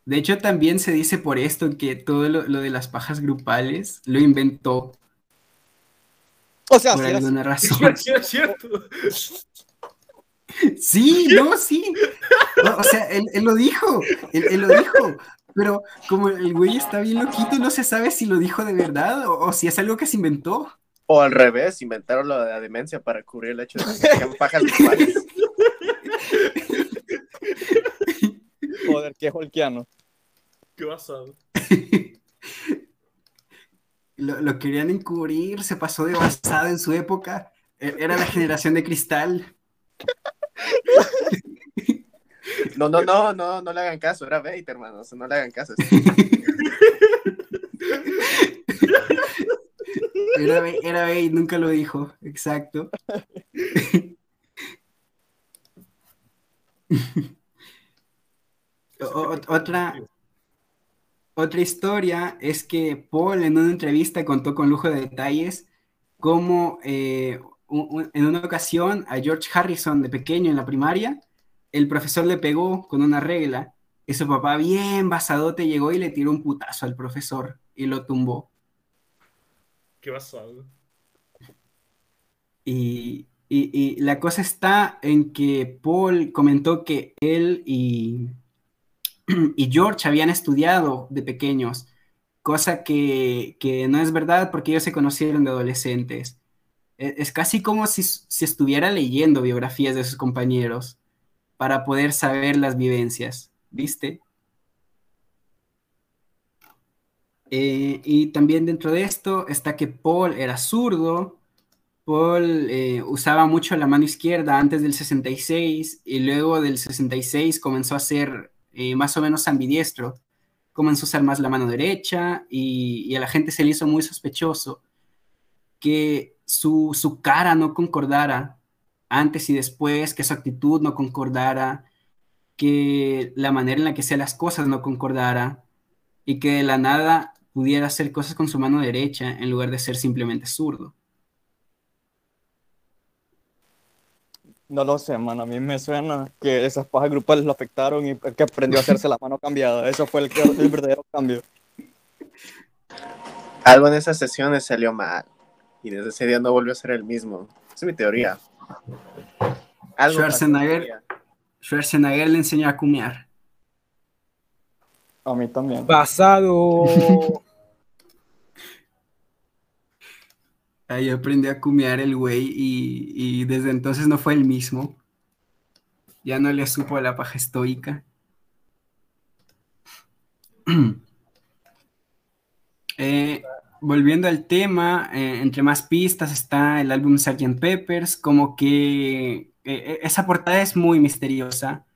De hecho, también se dice por esto que todo lo, lo de las pajas grupales lo inventó O sea, por sí, alguna razón. Sí, es cierto. Sí, no, sí. No, o sea, él, él lo dijo, él, él lo dijo. Pero como el güey está bien loquito, no se sabe si lo dijo de verdad o, o si es algo que se inventó. O al revés, inventaron lo de la demencia para cubrir el hecho de que pajas grupales. joder, qué holkiano. Qué basado. Lo, lo querían encubrir, se pasó de basado en su época. E- Era la generación de cristal. No, no, no, no, no le hagan caso, era bait, hermanos, no le hagan caso. Era, Bey, nunca lo dijo, exacto. Otra, otra historia es que Paul en una entrevista contó con lujo de detalles cómo eh, un- un- en una ocasión a George Harrison de pequeño en la primaria, el profesor le pegó con una regla y su papá bien basadote llegó y le tiró un putazo al profesor y lo tumbó. Qué basado. Y, y- y la cosa está en que Paul comentó que él y, y George habían estudiado de pequeños, cosa que, que no es verdad porque ellos se conocieron de adolescentes. E- Es casi como si, si estuviera leyendo biografías de sus compañeros para poder saber las vivencias, ¿viste? Eh, y también dentro de esto está que Paul era zurdo, Paul eh, usaba mucho la mano izquierda antes del 66 y luego del 66 comenzó a ser eh, más o menos ambidiestro. Comenzó a usar más la mano derecha y, y a la gente se le hizo muy sospechoso que su, su cara no concordara antes y después, que su actitud no concordara, que la manera en la que hacía las cosas no concordara y que de la nada pudiera hacer cosas con su mano derecha en lugar de ser simplemente zurdo. No lo sé, mano. A mí me suena que esas pajas grupales lo afectaron y que aprendió a hacerse la mano cambiada. Eso fue el, el verdadero cambio. Algo en esas sesiones salió mal. Y desde ese día no volvió a ser el mismo. Esa es mi teoría. Algo Schwarzenegger. Schwarzenegger le enseñó a cumear. A mí también. Basado. Ahí aprendió a cumear el güey y, y desde entonces no fue el mismo. Ya no le supo a la paja estoica. Eh, volviendo al tema, eh, entre más pistas está el álbum Sgt. Peppers, como que eh, esa portada es muy misteriosa,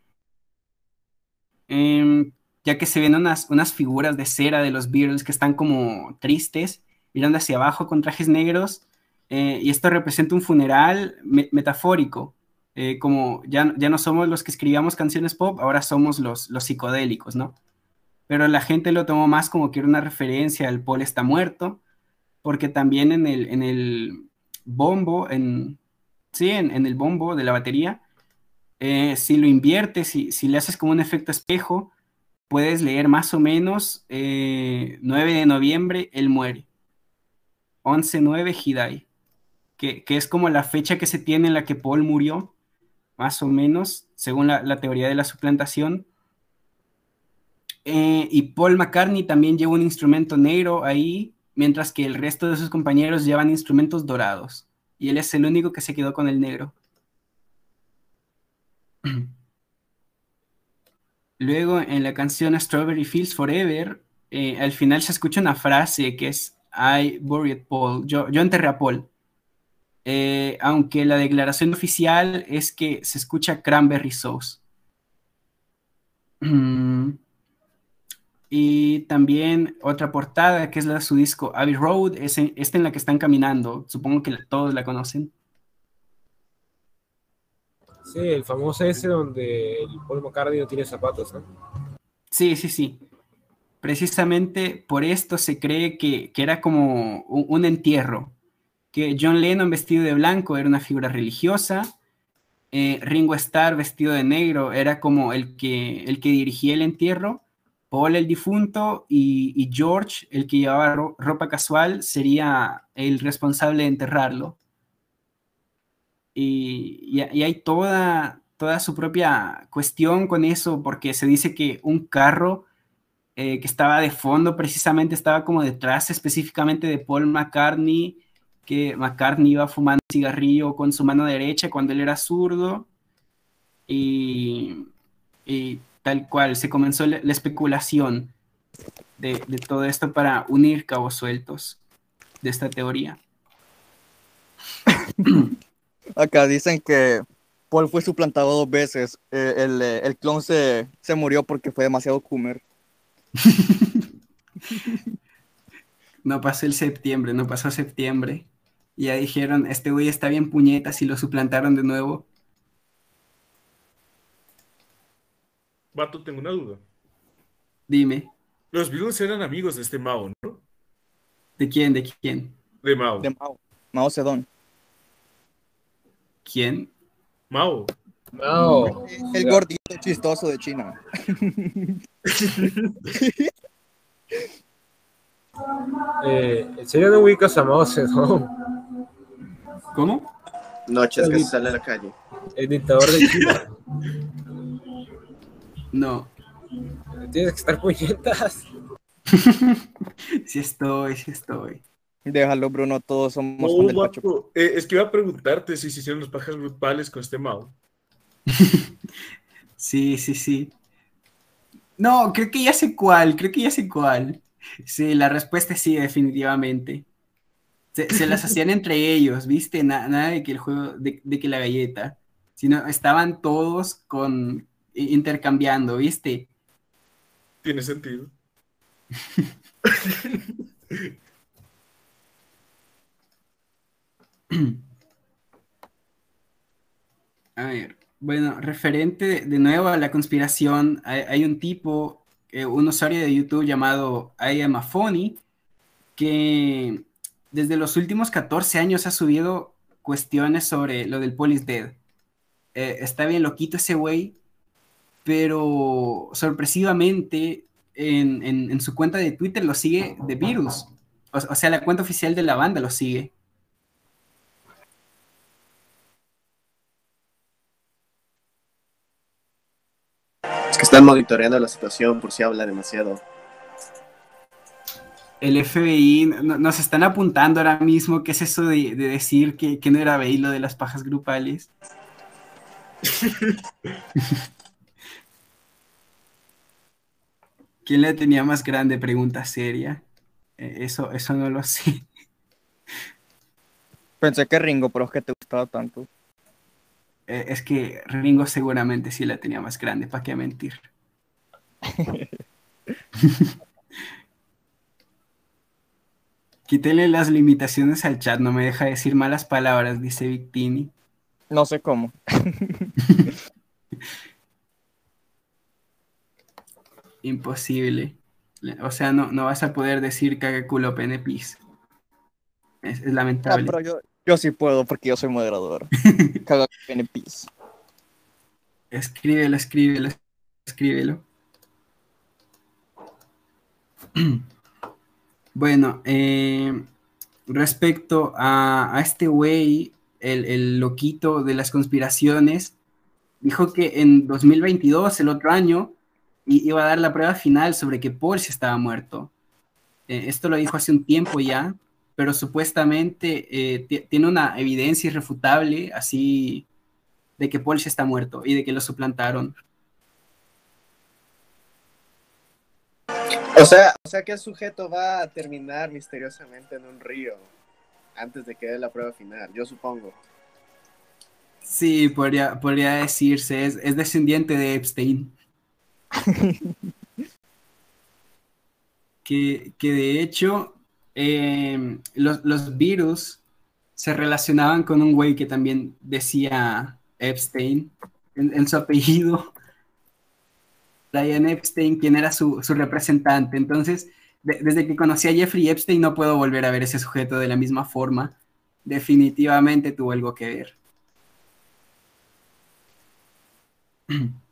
Em, ya que se ven unas, unas figuras de cera de los Beatles que están como tristes, mirando hacia abajo con trajes negros, eh, y esto representa un funeral me- metafórico, eh, como ya, ya no somos los que escribíamos canciones pop, ahora somos los, los psicodélicos, ¿no? Pero la gente lo tomó más como que era una referencia al Paul está muerto, porque también en el, en el bombo, en, sí, en, en el bombo de la batería, eh, si lo inviertes, si, si le haces como un efecto espejo, puedes leer más o menos eh, 9 de noviembre, él muere. 11-9, he die. Que, que es como la fecha que se tiene en la que Paul murió, más o menos, según la, la teoría de la suplantación. Eh, y Paul McCartney también lleva un instrumento negro ahí, mientras que el resto de sus compañeros llevan instrumentos dorados. Y él es el único que se quedó con el negro. Luego en la canción Strawberry Fields Forever, eh, al final se escucha una frase que es I buried Paul, yo, enterré a Paul. Eh, aunque la declaración oficial es que se escucha Cranberry Sauce. Y también otra portada que es la de su disco Abbey Road, es esta en la que están caminando. Supongo que todos la conocen. Sí, el famoso ese donde el Paul McCartney no tiene zapatos, ¿no? Sí, sí, sí. Precisamente por esto se cree que, era como un, entierro, que John Lennon vestido de blanco era una figura religiosa, eh, Ringo Starr vestido de negro era como el que, el que dirigía el entierro, Paul el difunto y, George, el que llevaba ropa casual, sería el responsable de enterrarlo. Y, hay toda, toda su propia cuestión con eso, porque se dice que un carro eh, que estaba de fondo precisamente estaba como detrás específicamente de Paul McCartney, que McCartney iba fumando cigarrillo con su mano derecha cuando él era zurdo. Y, y tal cual, se comenzó la, especulación de, todo esto para unir cabos sueltos de esta teoría. Acá dicen que Paul fue suplantado dos veces. Eh, el, eh, el, clon se, se, murió porque fue demasiado comer. no pasó el septiembre, no pasó septiembre. Y ya dijeron, este güey está bien puñetas y lo suplantaron de nuevo. Vato, tengo una duda. Dime. Los Beatles eran amigos de este Mao, ¿no? ¿De quién? ¿De quién? De Mao. De Mao. Mao Zedong. ¿Quién? Mao. Mao. El gordito chistoso de China. eh, ¿En serio no ubicas a Mao Zedong? ¿Cómo? Noches que se sale a la calle. El dictador de China. No. Tienes que estar puñetas. sí estoy, sí estoy. Déjalo, Bruno, todos somos eh, es que iba a preguntarte si se hicieron los pajas grupales con este Mao. sí, sí, sí. No, creo que ya sé cuál, creo que ya sé cuál. Sí, la respuesta es sí, definitivamente. Se, las hacían entre ellos, ¿viste? nada de que el juego, de, de que la galleta, sino estaban todos con, intercambiando, ¿viste? Tiene sentido. A ver, bueno, referente de, nuevo a la conspiración, hay, un tipo, eh, un usuario de YouTube llamado I am que desde los últimos 14 años ha subido cuestiones sobre lo del Police Dead. Eh, está bien loquito ese güey, pero sorpresivamente en, su cuenta de Twitter lo sigue The Virus. O, sea, la cuenta oficial de la banda lo sigue. Es que están monitoreando la situación por si habla demasiado. El FBI nos están apuntando ahora mismo. ¿Qué es eso de, decir que, que, no era BI lo de las pajas grupales? ¿Quién le tenía más grande? Pregunta seria. Eh, eso, eso no lo sé. Pensé que Ringo, pero es que te gustaba tanto. Eh, es que Ringo seguramente sí la tenía más grande, ¿para qué mentir? Quítele las limitaciones al chat, no me deja decir malas palabras, dice Victini. No sé cómo. imposible. O sea, no, no vas a poder decir culo pene pis. Es, lamentable. Ah, yo, sí puedo porque yo soy moderador. pene pis. Escríbelo, escríbelo, escríbelo. Bueno, eh, respecto a, a este güey, el, el, loquito de las conspiraciones, dijo que en 2022, el otro año, iba a dar la prueba final sobre que Paul sí estaba muerto. Eh, esto lo dijo hace un tiempo ya, pero supuestamente eh, tiene una evidencia irrefutable, así de que Paul está muerto y de que lo suplantaron. O sea, o sea que el sujeto va a terminar misteriosamente en un río antes de que dé la prueba final, yo supongo. Sí, podría, podría decirse, es, es descendiente de Epstein. que, que de hecho eh, los, los virus se relacionaban con un güey que también decía Epstein en, su apellido. Brian Epstein, quien era su, su representante. Entonces, de- desde que conocí a Jeffrey Epstein no puedo volver a ver ese sujeto de la misma forma. Definitivamente tuvo algo que ver.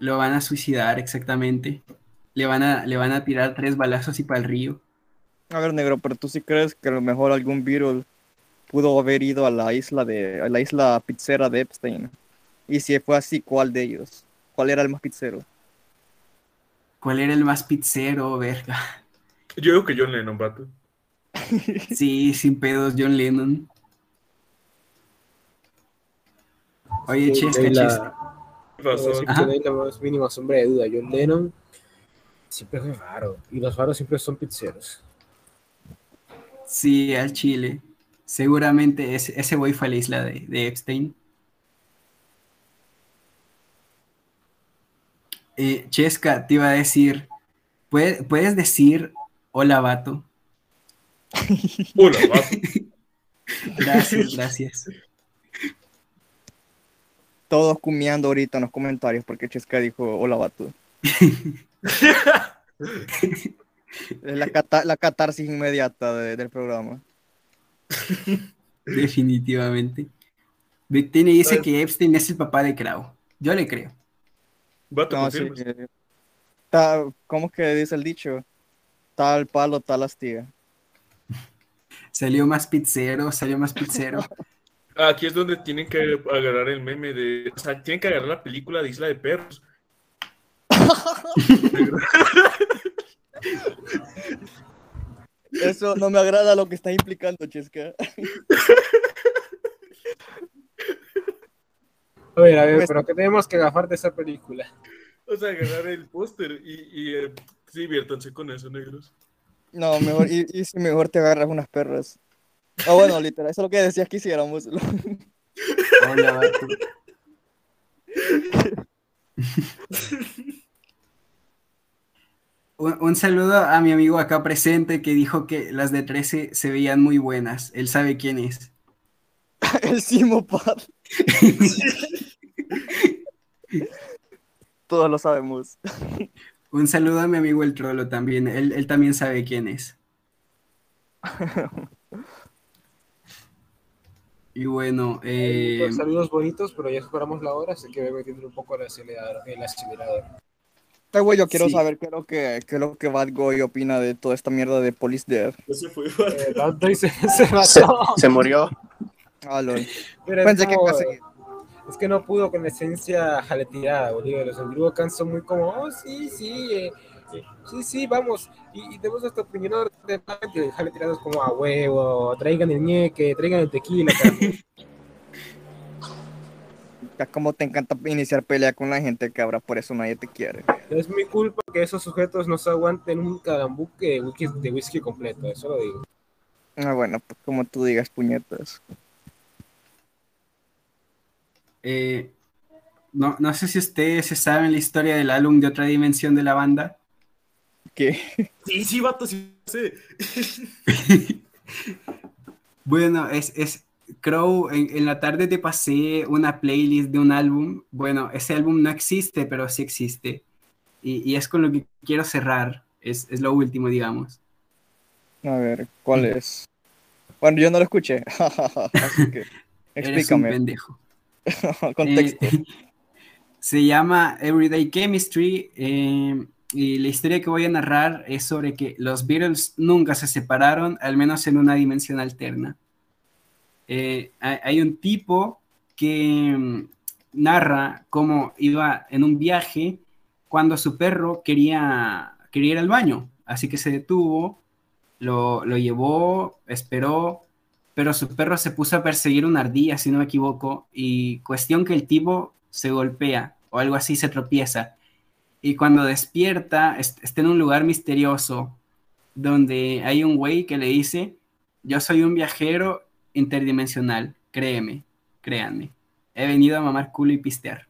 Lo van a suicidar exactamente. Le van a, le van a tirar tres balazos y para el río. A ver, negro, pero tú sí crees que a lo mejor algún virus pudo haber ido a la isla de a la isla pizzera de Epstein. Y si fue así, ¿cuál de ellos? ¿Cuál era el más pizzero? ¿Cuál era el más pizzero, verga? Yo digo que John Lennon, vato. Sí, sin pedos, John Lennon. Oye, Sí, de la- Chesca. No hay la más mínima sombra de duda. John Lennon siempre fue raro. Y los faros siempre son pizzeros. Sí, al Chile. Seguramente ese, ese güey fue a la isla de, de Epstein. Eh, Chesca, te iba a decir, ¿puede- ¿puedes decir hola, vato? Hola, vato. Gracias, gracias. Todos cumiando ahorita en los comentarios porque Chesca dijo hola vato. Es la, cata- la catarsis inmediata de- del programa. Definitivamente. Victini dice Pues- que Epstein es el papá de Crow. Yo le creo. Vato, No, sí, eh, ¿Cómo es que dice el dicho? Tal palo, tal astilla. Salió más pizzero, salió más pizzero. Aquí es donde tienen que agarrar el meme de. O sea, tienen que agarrar la película de Isla de Perros. Eso no me agrada lo que está implicando, Chesca. A ver, a ver, Pues- pero ¿qué tenemos que agafar de esa película? O sea, agarrar el póster y, y eh, sí, diviértanse con eso, negros. No, mejor, y, y si mejor te agarras unas perras. Ah, bueno, literal, eso es lo que decías que hiciéramos. Hola, vato. Un, un saludo a mi amigo acá presente que dijo que las de 13 se veían muy buenas. Él sabe quién es. El Simopad. Todos lo sabemos. Un saludo a mi amigo el Trollo también. Él, él también sabe quién es. Y bueno, eh, Saludos bonitos, pero ya superamos la hora, así que voy metiendo un poco el acelerador. El acelerador. Ay, güey, yo quiero Sí. saber qué es lo que, qué es lo que Bad Boy opina de toda esta mierda de Police Death. Se fue. Eh, se, se mató. Se, se murió. Ah, es que como- casi. Es que no pudo con la esencia jaleteada, boludo. Los Andrew Khan son muy como, oh, sí, sí, eh, sí, sí, vamos. Y, y tenemos nuestra opinión de de jaleteados como a huevo, traigan el ñeque, traigan el tequila. Ya como te encanta iniciar pelea con la gente, cabra, por eso nadie te quiere. es mi culpa que esos sujetos no se aguanten un calambuque de whisky, de whisky completo, eso lo digo. Ah, bueno, pues como tú digas, puñetas. eh, no, no sé si ustedes se saben la historia del álbum de otra dimensión de la banda. ¿Qué? Sí, sí, vato, sí, sí. Bueno, es, es Crow, en, en la tarde te pasé una playlist de un álbum. Bueno, ese álbum no existe, pero sí existe. Y, y es con lo que quiero cerrar. Es, es lo último, digamos. A ver, ¿cuál es? Bueno, yo no lo escuché. Así que, Eres un explícame. pendejo. Contexto. Eh, se llama Everyday Chemistry eh, y la historia que voy a narrar es sobre que los Beatles nunca se separaron, al menos en una dimensión alterna. Eh, hay, un tipo que mm, narra cómo iba en un viaje cuando su perro quería, quería ir al baño, así que se detuvo, lo, lo llevó, esperó pero su perro se puso a perseguir una ardilla, si no me equivoco, y cuestión que el tipo se golpea o algo así, se tropieza. Y cuando despierta, está en un lugar misterioso donde hay un güey que le dice, yo soy un viajero interdimensional, créeme, créanme. He venido a mamar culo y pistear.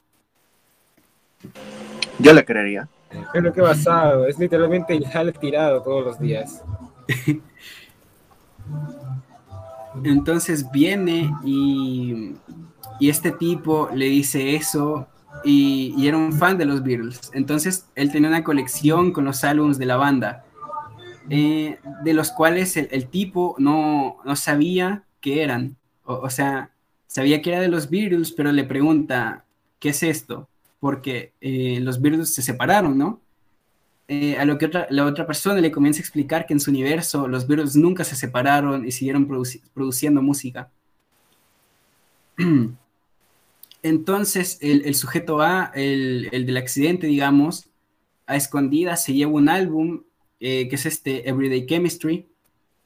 Yo le creería. Pero qué basado, es literalmente el tirado todos los días. Entonces viene y, y, este tipo le dice eso y, y, era un fan de los Beatles. Entonces él tenía una colección con los álbumes de la banda, eh, de los cuales el, el tipo no, no, sabía qué eran. O, o, sea, sabía que era de los Beatles, pero le pregunta, ¿qué es esto? Porque eh, los Beatles se separaron, ¿no? Eh, a lo que otra, la otra persona le comienza a explicar que en su universo los Beatles nunca se separaron y siguieron produci produciendo música. Entonces el, el sujeto A, el, el, del accidente, digamos, a escondidas se lleva un álbum eh, que es este Everyday Chemistry,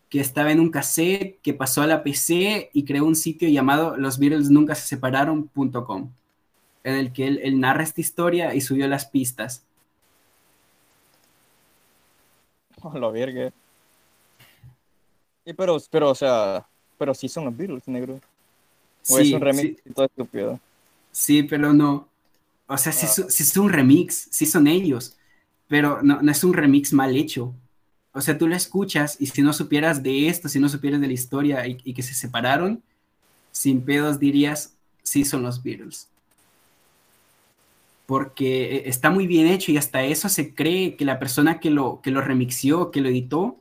que estaba en un cassette, que pasó a la PC y creó un sitio llamado los Beatles nunca se separaron.com, en el que él, él narra esta historia y subió las pistas. La verga. Y pero, pero, o sea, pero sí son los Beatles, negro. O Sí, es un remix sí. todo estúpido. Sí, pero no. O sea, sí, Ah. es un remix, sí son ellos, pero no, no es un remix mal hecho. O sea, tú lo escuchas y si no supieras de esto, si no supieras de la historia y, y que se separaron, sin pedos dirías, sí son los Beatles. Porque eh, está muy bien hecho y hasta eso se cree que la persona que lo, que lo remixió, que lo editó,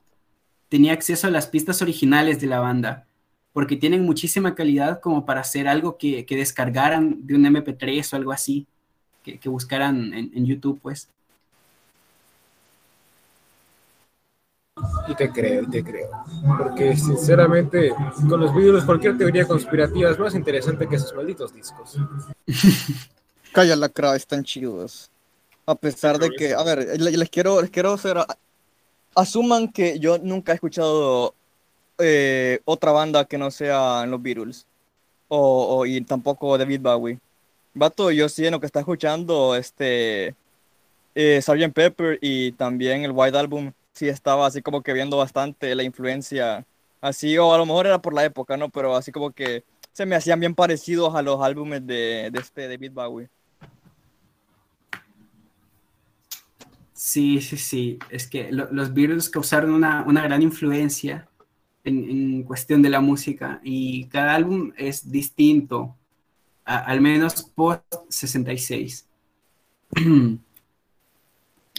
tenía acceso a las pistas originales de la banda porque tienen muchísima calidad como para hacer algo que, que descargaran de un MP3 o algo así, que, que buscaran en, en, YouTube, pues. Y te creo, y te creo. Porque sinceramente, con los vídeos, cualquier teoría conspirativa es más interesante que esos malditos discos. Calla la crowd, están chidos. A pesar de que, a ver, le- les quiero, les quiero hacer. Asuman que yo nunca he escuchado eh, otra banda que no sea los Beatles. O, y tampoco David Bowie. Vato, yo sí en lo que está escuchando, este. Eh, Sgt. Pepper y también el White Album, sí estaba así como que viendo bastante la influencia. Así, o a lo mejor era por la época, ¿no? Pero así como que se me hacían bien parecidos a los álbumes de, de este David Bowie. Sí, sí, sí. Es que lo- los Beatles causaron una, una gran influencia en, en cuestión de la música y cada álbum es distinto, a- al menos post 66.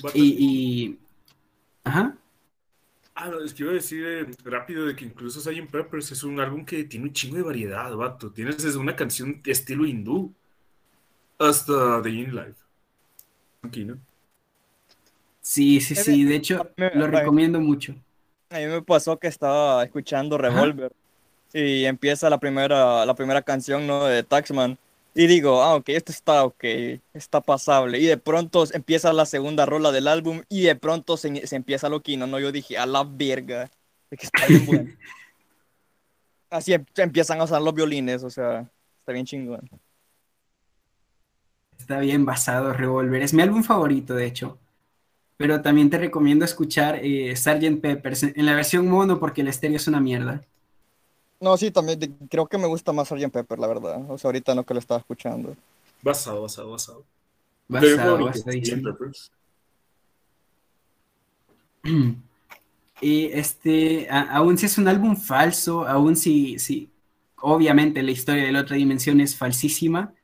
Vato, y, y- Ajá. Ah, no, es que iba a decir eh, rápido de que incluso Sgt. Peppers es un álbum que tiene un chingo de variedad, vato. Tienes desde una canción estilo hindú hasta The In Life. Aquí, ¿no? Sí, sí, sí. De hecho, lo recomiendo mucho. A mí me pasó que estaba escuchando Revolver y empieza la primera, la primera canción ¿no? de Taxman y digo, ah, ok, esto está ok, está pasable. Y de pronto empieza la segunda rola del álbum y de pronto se, se empieza loquino, ¿no? Yo dije, a la verga, es que está bien bueno. Así em- empiezan a usar los violines, o sea, está bien chingón. Está bien basado Revolver. Es mi álbum favorito, de hecho. Pero también te recomiendo escuchar eh, Sgt. Peppers en la versión mono porque el estéreo es una mierda. No, sí, también de- creo que me gusta más Sgt. Pepper, la verdad. O sea, ahorita no que lo estaba escuchando. Basado, basado, basado. Basado. Peppers. Y este, a- aún si es un álbum falso, aún si, si obviamente la historia de la otra dimensión es falsísima,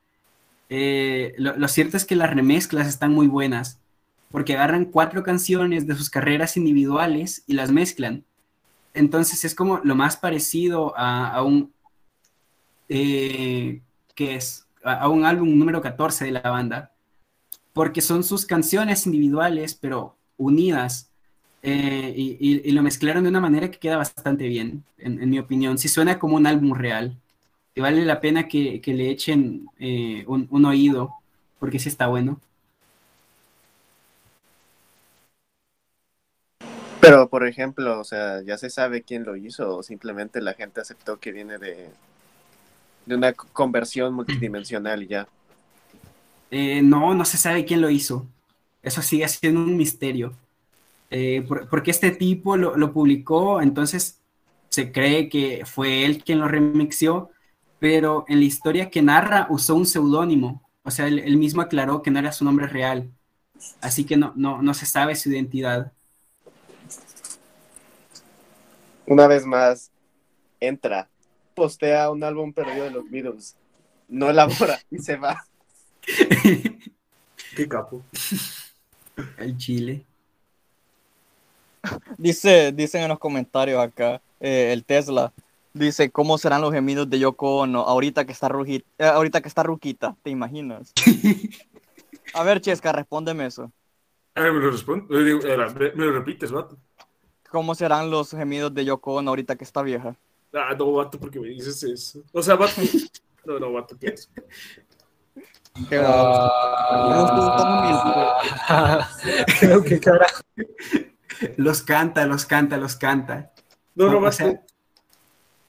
eh, lo, lo cierto es que las remezclas están muy buenas, porque agarran cuatro canciones de sus carreras individuales y las mezclan. Entonces es como lo más parecido a, a un, eh, que es? A, a un álbum número 14 de la banda, porque son sus canciones individuales, pero unidas eh, y, y- y lo mezclaron de una manera que queda bastante bien, en, en mi opinión. Sí suena como un álbum real. Y vale la pena que, que le echen eh, un, un oído, porque sí está bueno. Pero por ejemplo, o sea, ya se sabe quién lo hizo o simplemente la gente aceptó que viene de, de una co- conversión multidimensional y ya. Eh, no, no se sabe quién lo hizo. Eso sigue siendo un misterio. Eh, por- porque este tipo lo, lo publicó, entonces se cree que fue él quien lo remixió, pero en la historia que narra usó un seudónimo. O sea, él, él mismo aclaró que no era su nombre real. Así que no, no, no se sabe su identidad. Una vez más, entra, postea un álbum perdido de los Beatles, no elabora y se va. Qué capo. El Chile. Dice, dicen en los comentarios acá, eh, el Tesla, dice, ¿cómo serán los gemidos de Yoko Ono ahorita que está, ruji- eh, ahorita que está ruquita? ¿Te imaginas? A ver, Chesca, respóndeme eso. A ver, me lo respondo. Eh, eh, me lo repites, vato. ¿Cómo serán los gemidos de Yoko Ono ahorita que está vieja? Ah, no, vato, porque me dices eso. O sea, vato. No, no, vato, ¿qué es? Qué Ah, Creo que carajo. Los canta, los canta, los canta. No, no, O vato. sea-.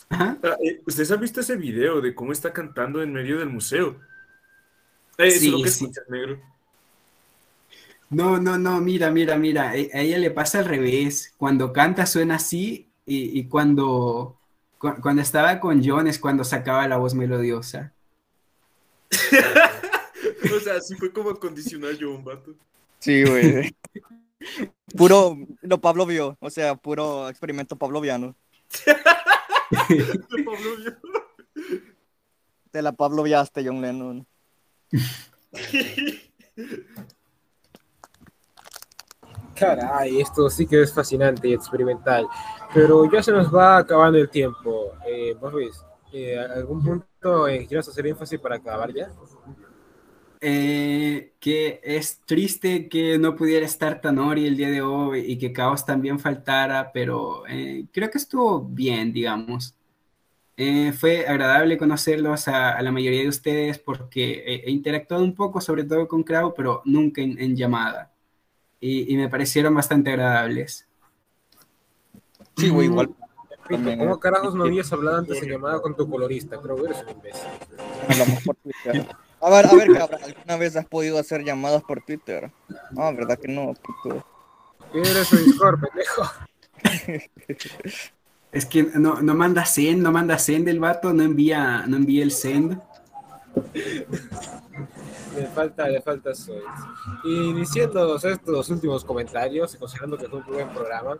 Ah, eh, ¿Ustedes han visto ese video de cómo está cantando en medio del museo? Eh, eso Sí, es lo que sí. escuchas, negro. No, no, no, mira, mira, mira, e- a ella le pasa al revés. Cuando canta suena así y, y cuando, cu- cuando estaba con John es cuando sacaba la voz melodiosa. o sea, así fue como acondicionar yo un vato. Sí, güey. Puro, lo Pablo vio, o sea, puro experimento pavloviano. De Pablo Vio. Te la Pablo viaste, John Lennon. Caray, esto sí que es fascinante y experimental. Pero ya se nos va acabando el tiempo. Eh, Boris, eh, ¿algún punto en que quieras hacer énfasis para acabar ya? Eh, que es triste que no pudiera estar Tanori el día de hoy y que Caos también faltara, pero eh, creo que estuvo bien, digamos. Eh, fue agradable conocerlos a, a la mayoría de ustedes porque he, interactuado un poco, sobre todo con Krau, pero nunca en, en llamada. Y, y me parecieron bastante agradables. Sí, güey, igual. ¿Cómo carajos no habías hablado antes en llamada con tu colorista? Creo que eres un imbécil. Hablamos por Twitter. A ver, a ver, cabrón, ¿alguna vez has podido hacer llamadas por Twitter? Ah, ¿verdad que no? puto? Eres su Discord, pendejo. Es que no, no manda send, no manda send el vato, no envía, no envía el send. Le falta, le falta eso. Y diciendo estos últimos comentarios, y considerando que fue un buen programa,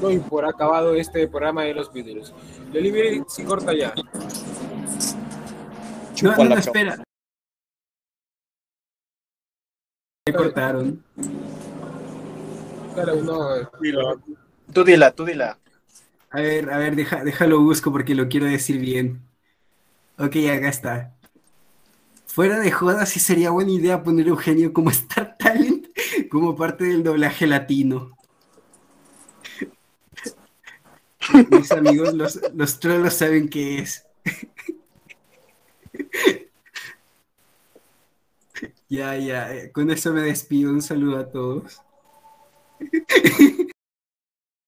doy por acabado este programa de los vídeos. Delivery si corta ya. No, Chupa no, no, espera. Me cortaron. Cada uno. eh, Tú dila, tú dila. A ver, a ver, deja, déjalo busco porque lo quiero decir bien. Ok, acá está. Fuera de joda, sí sería buena idea poner Eugenio como Star Talent, como parte del doblaje latino. Mis amigos, los, los trolos saben qué es. Ya, ya, eh, con eso me despido. Un saludo a todos.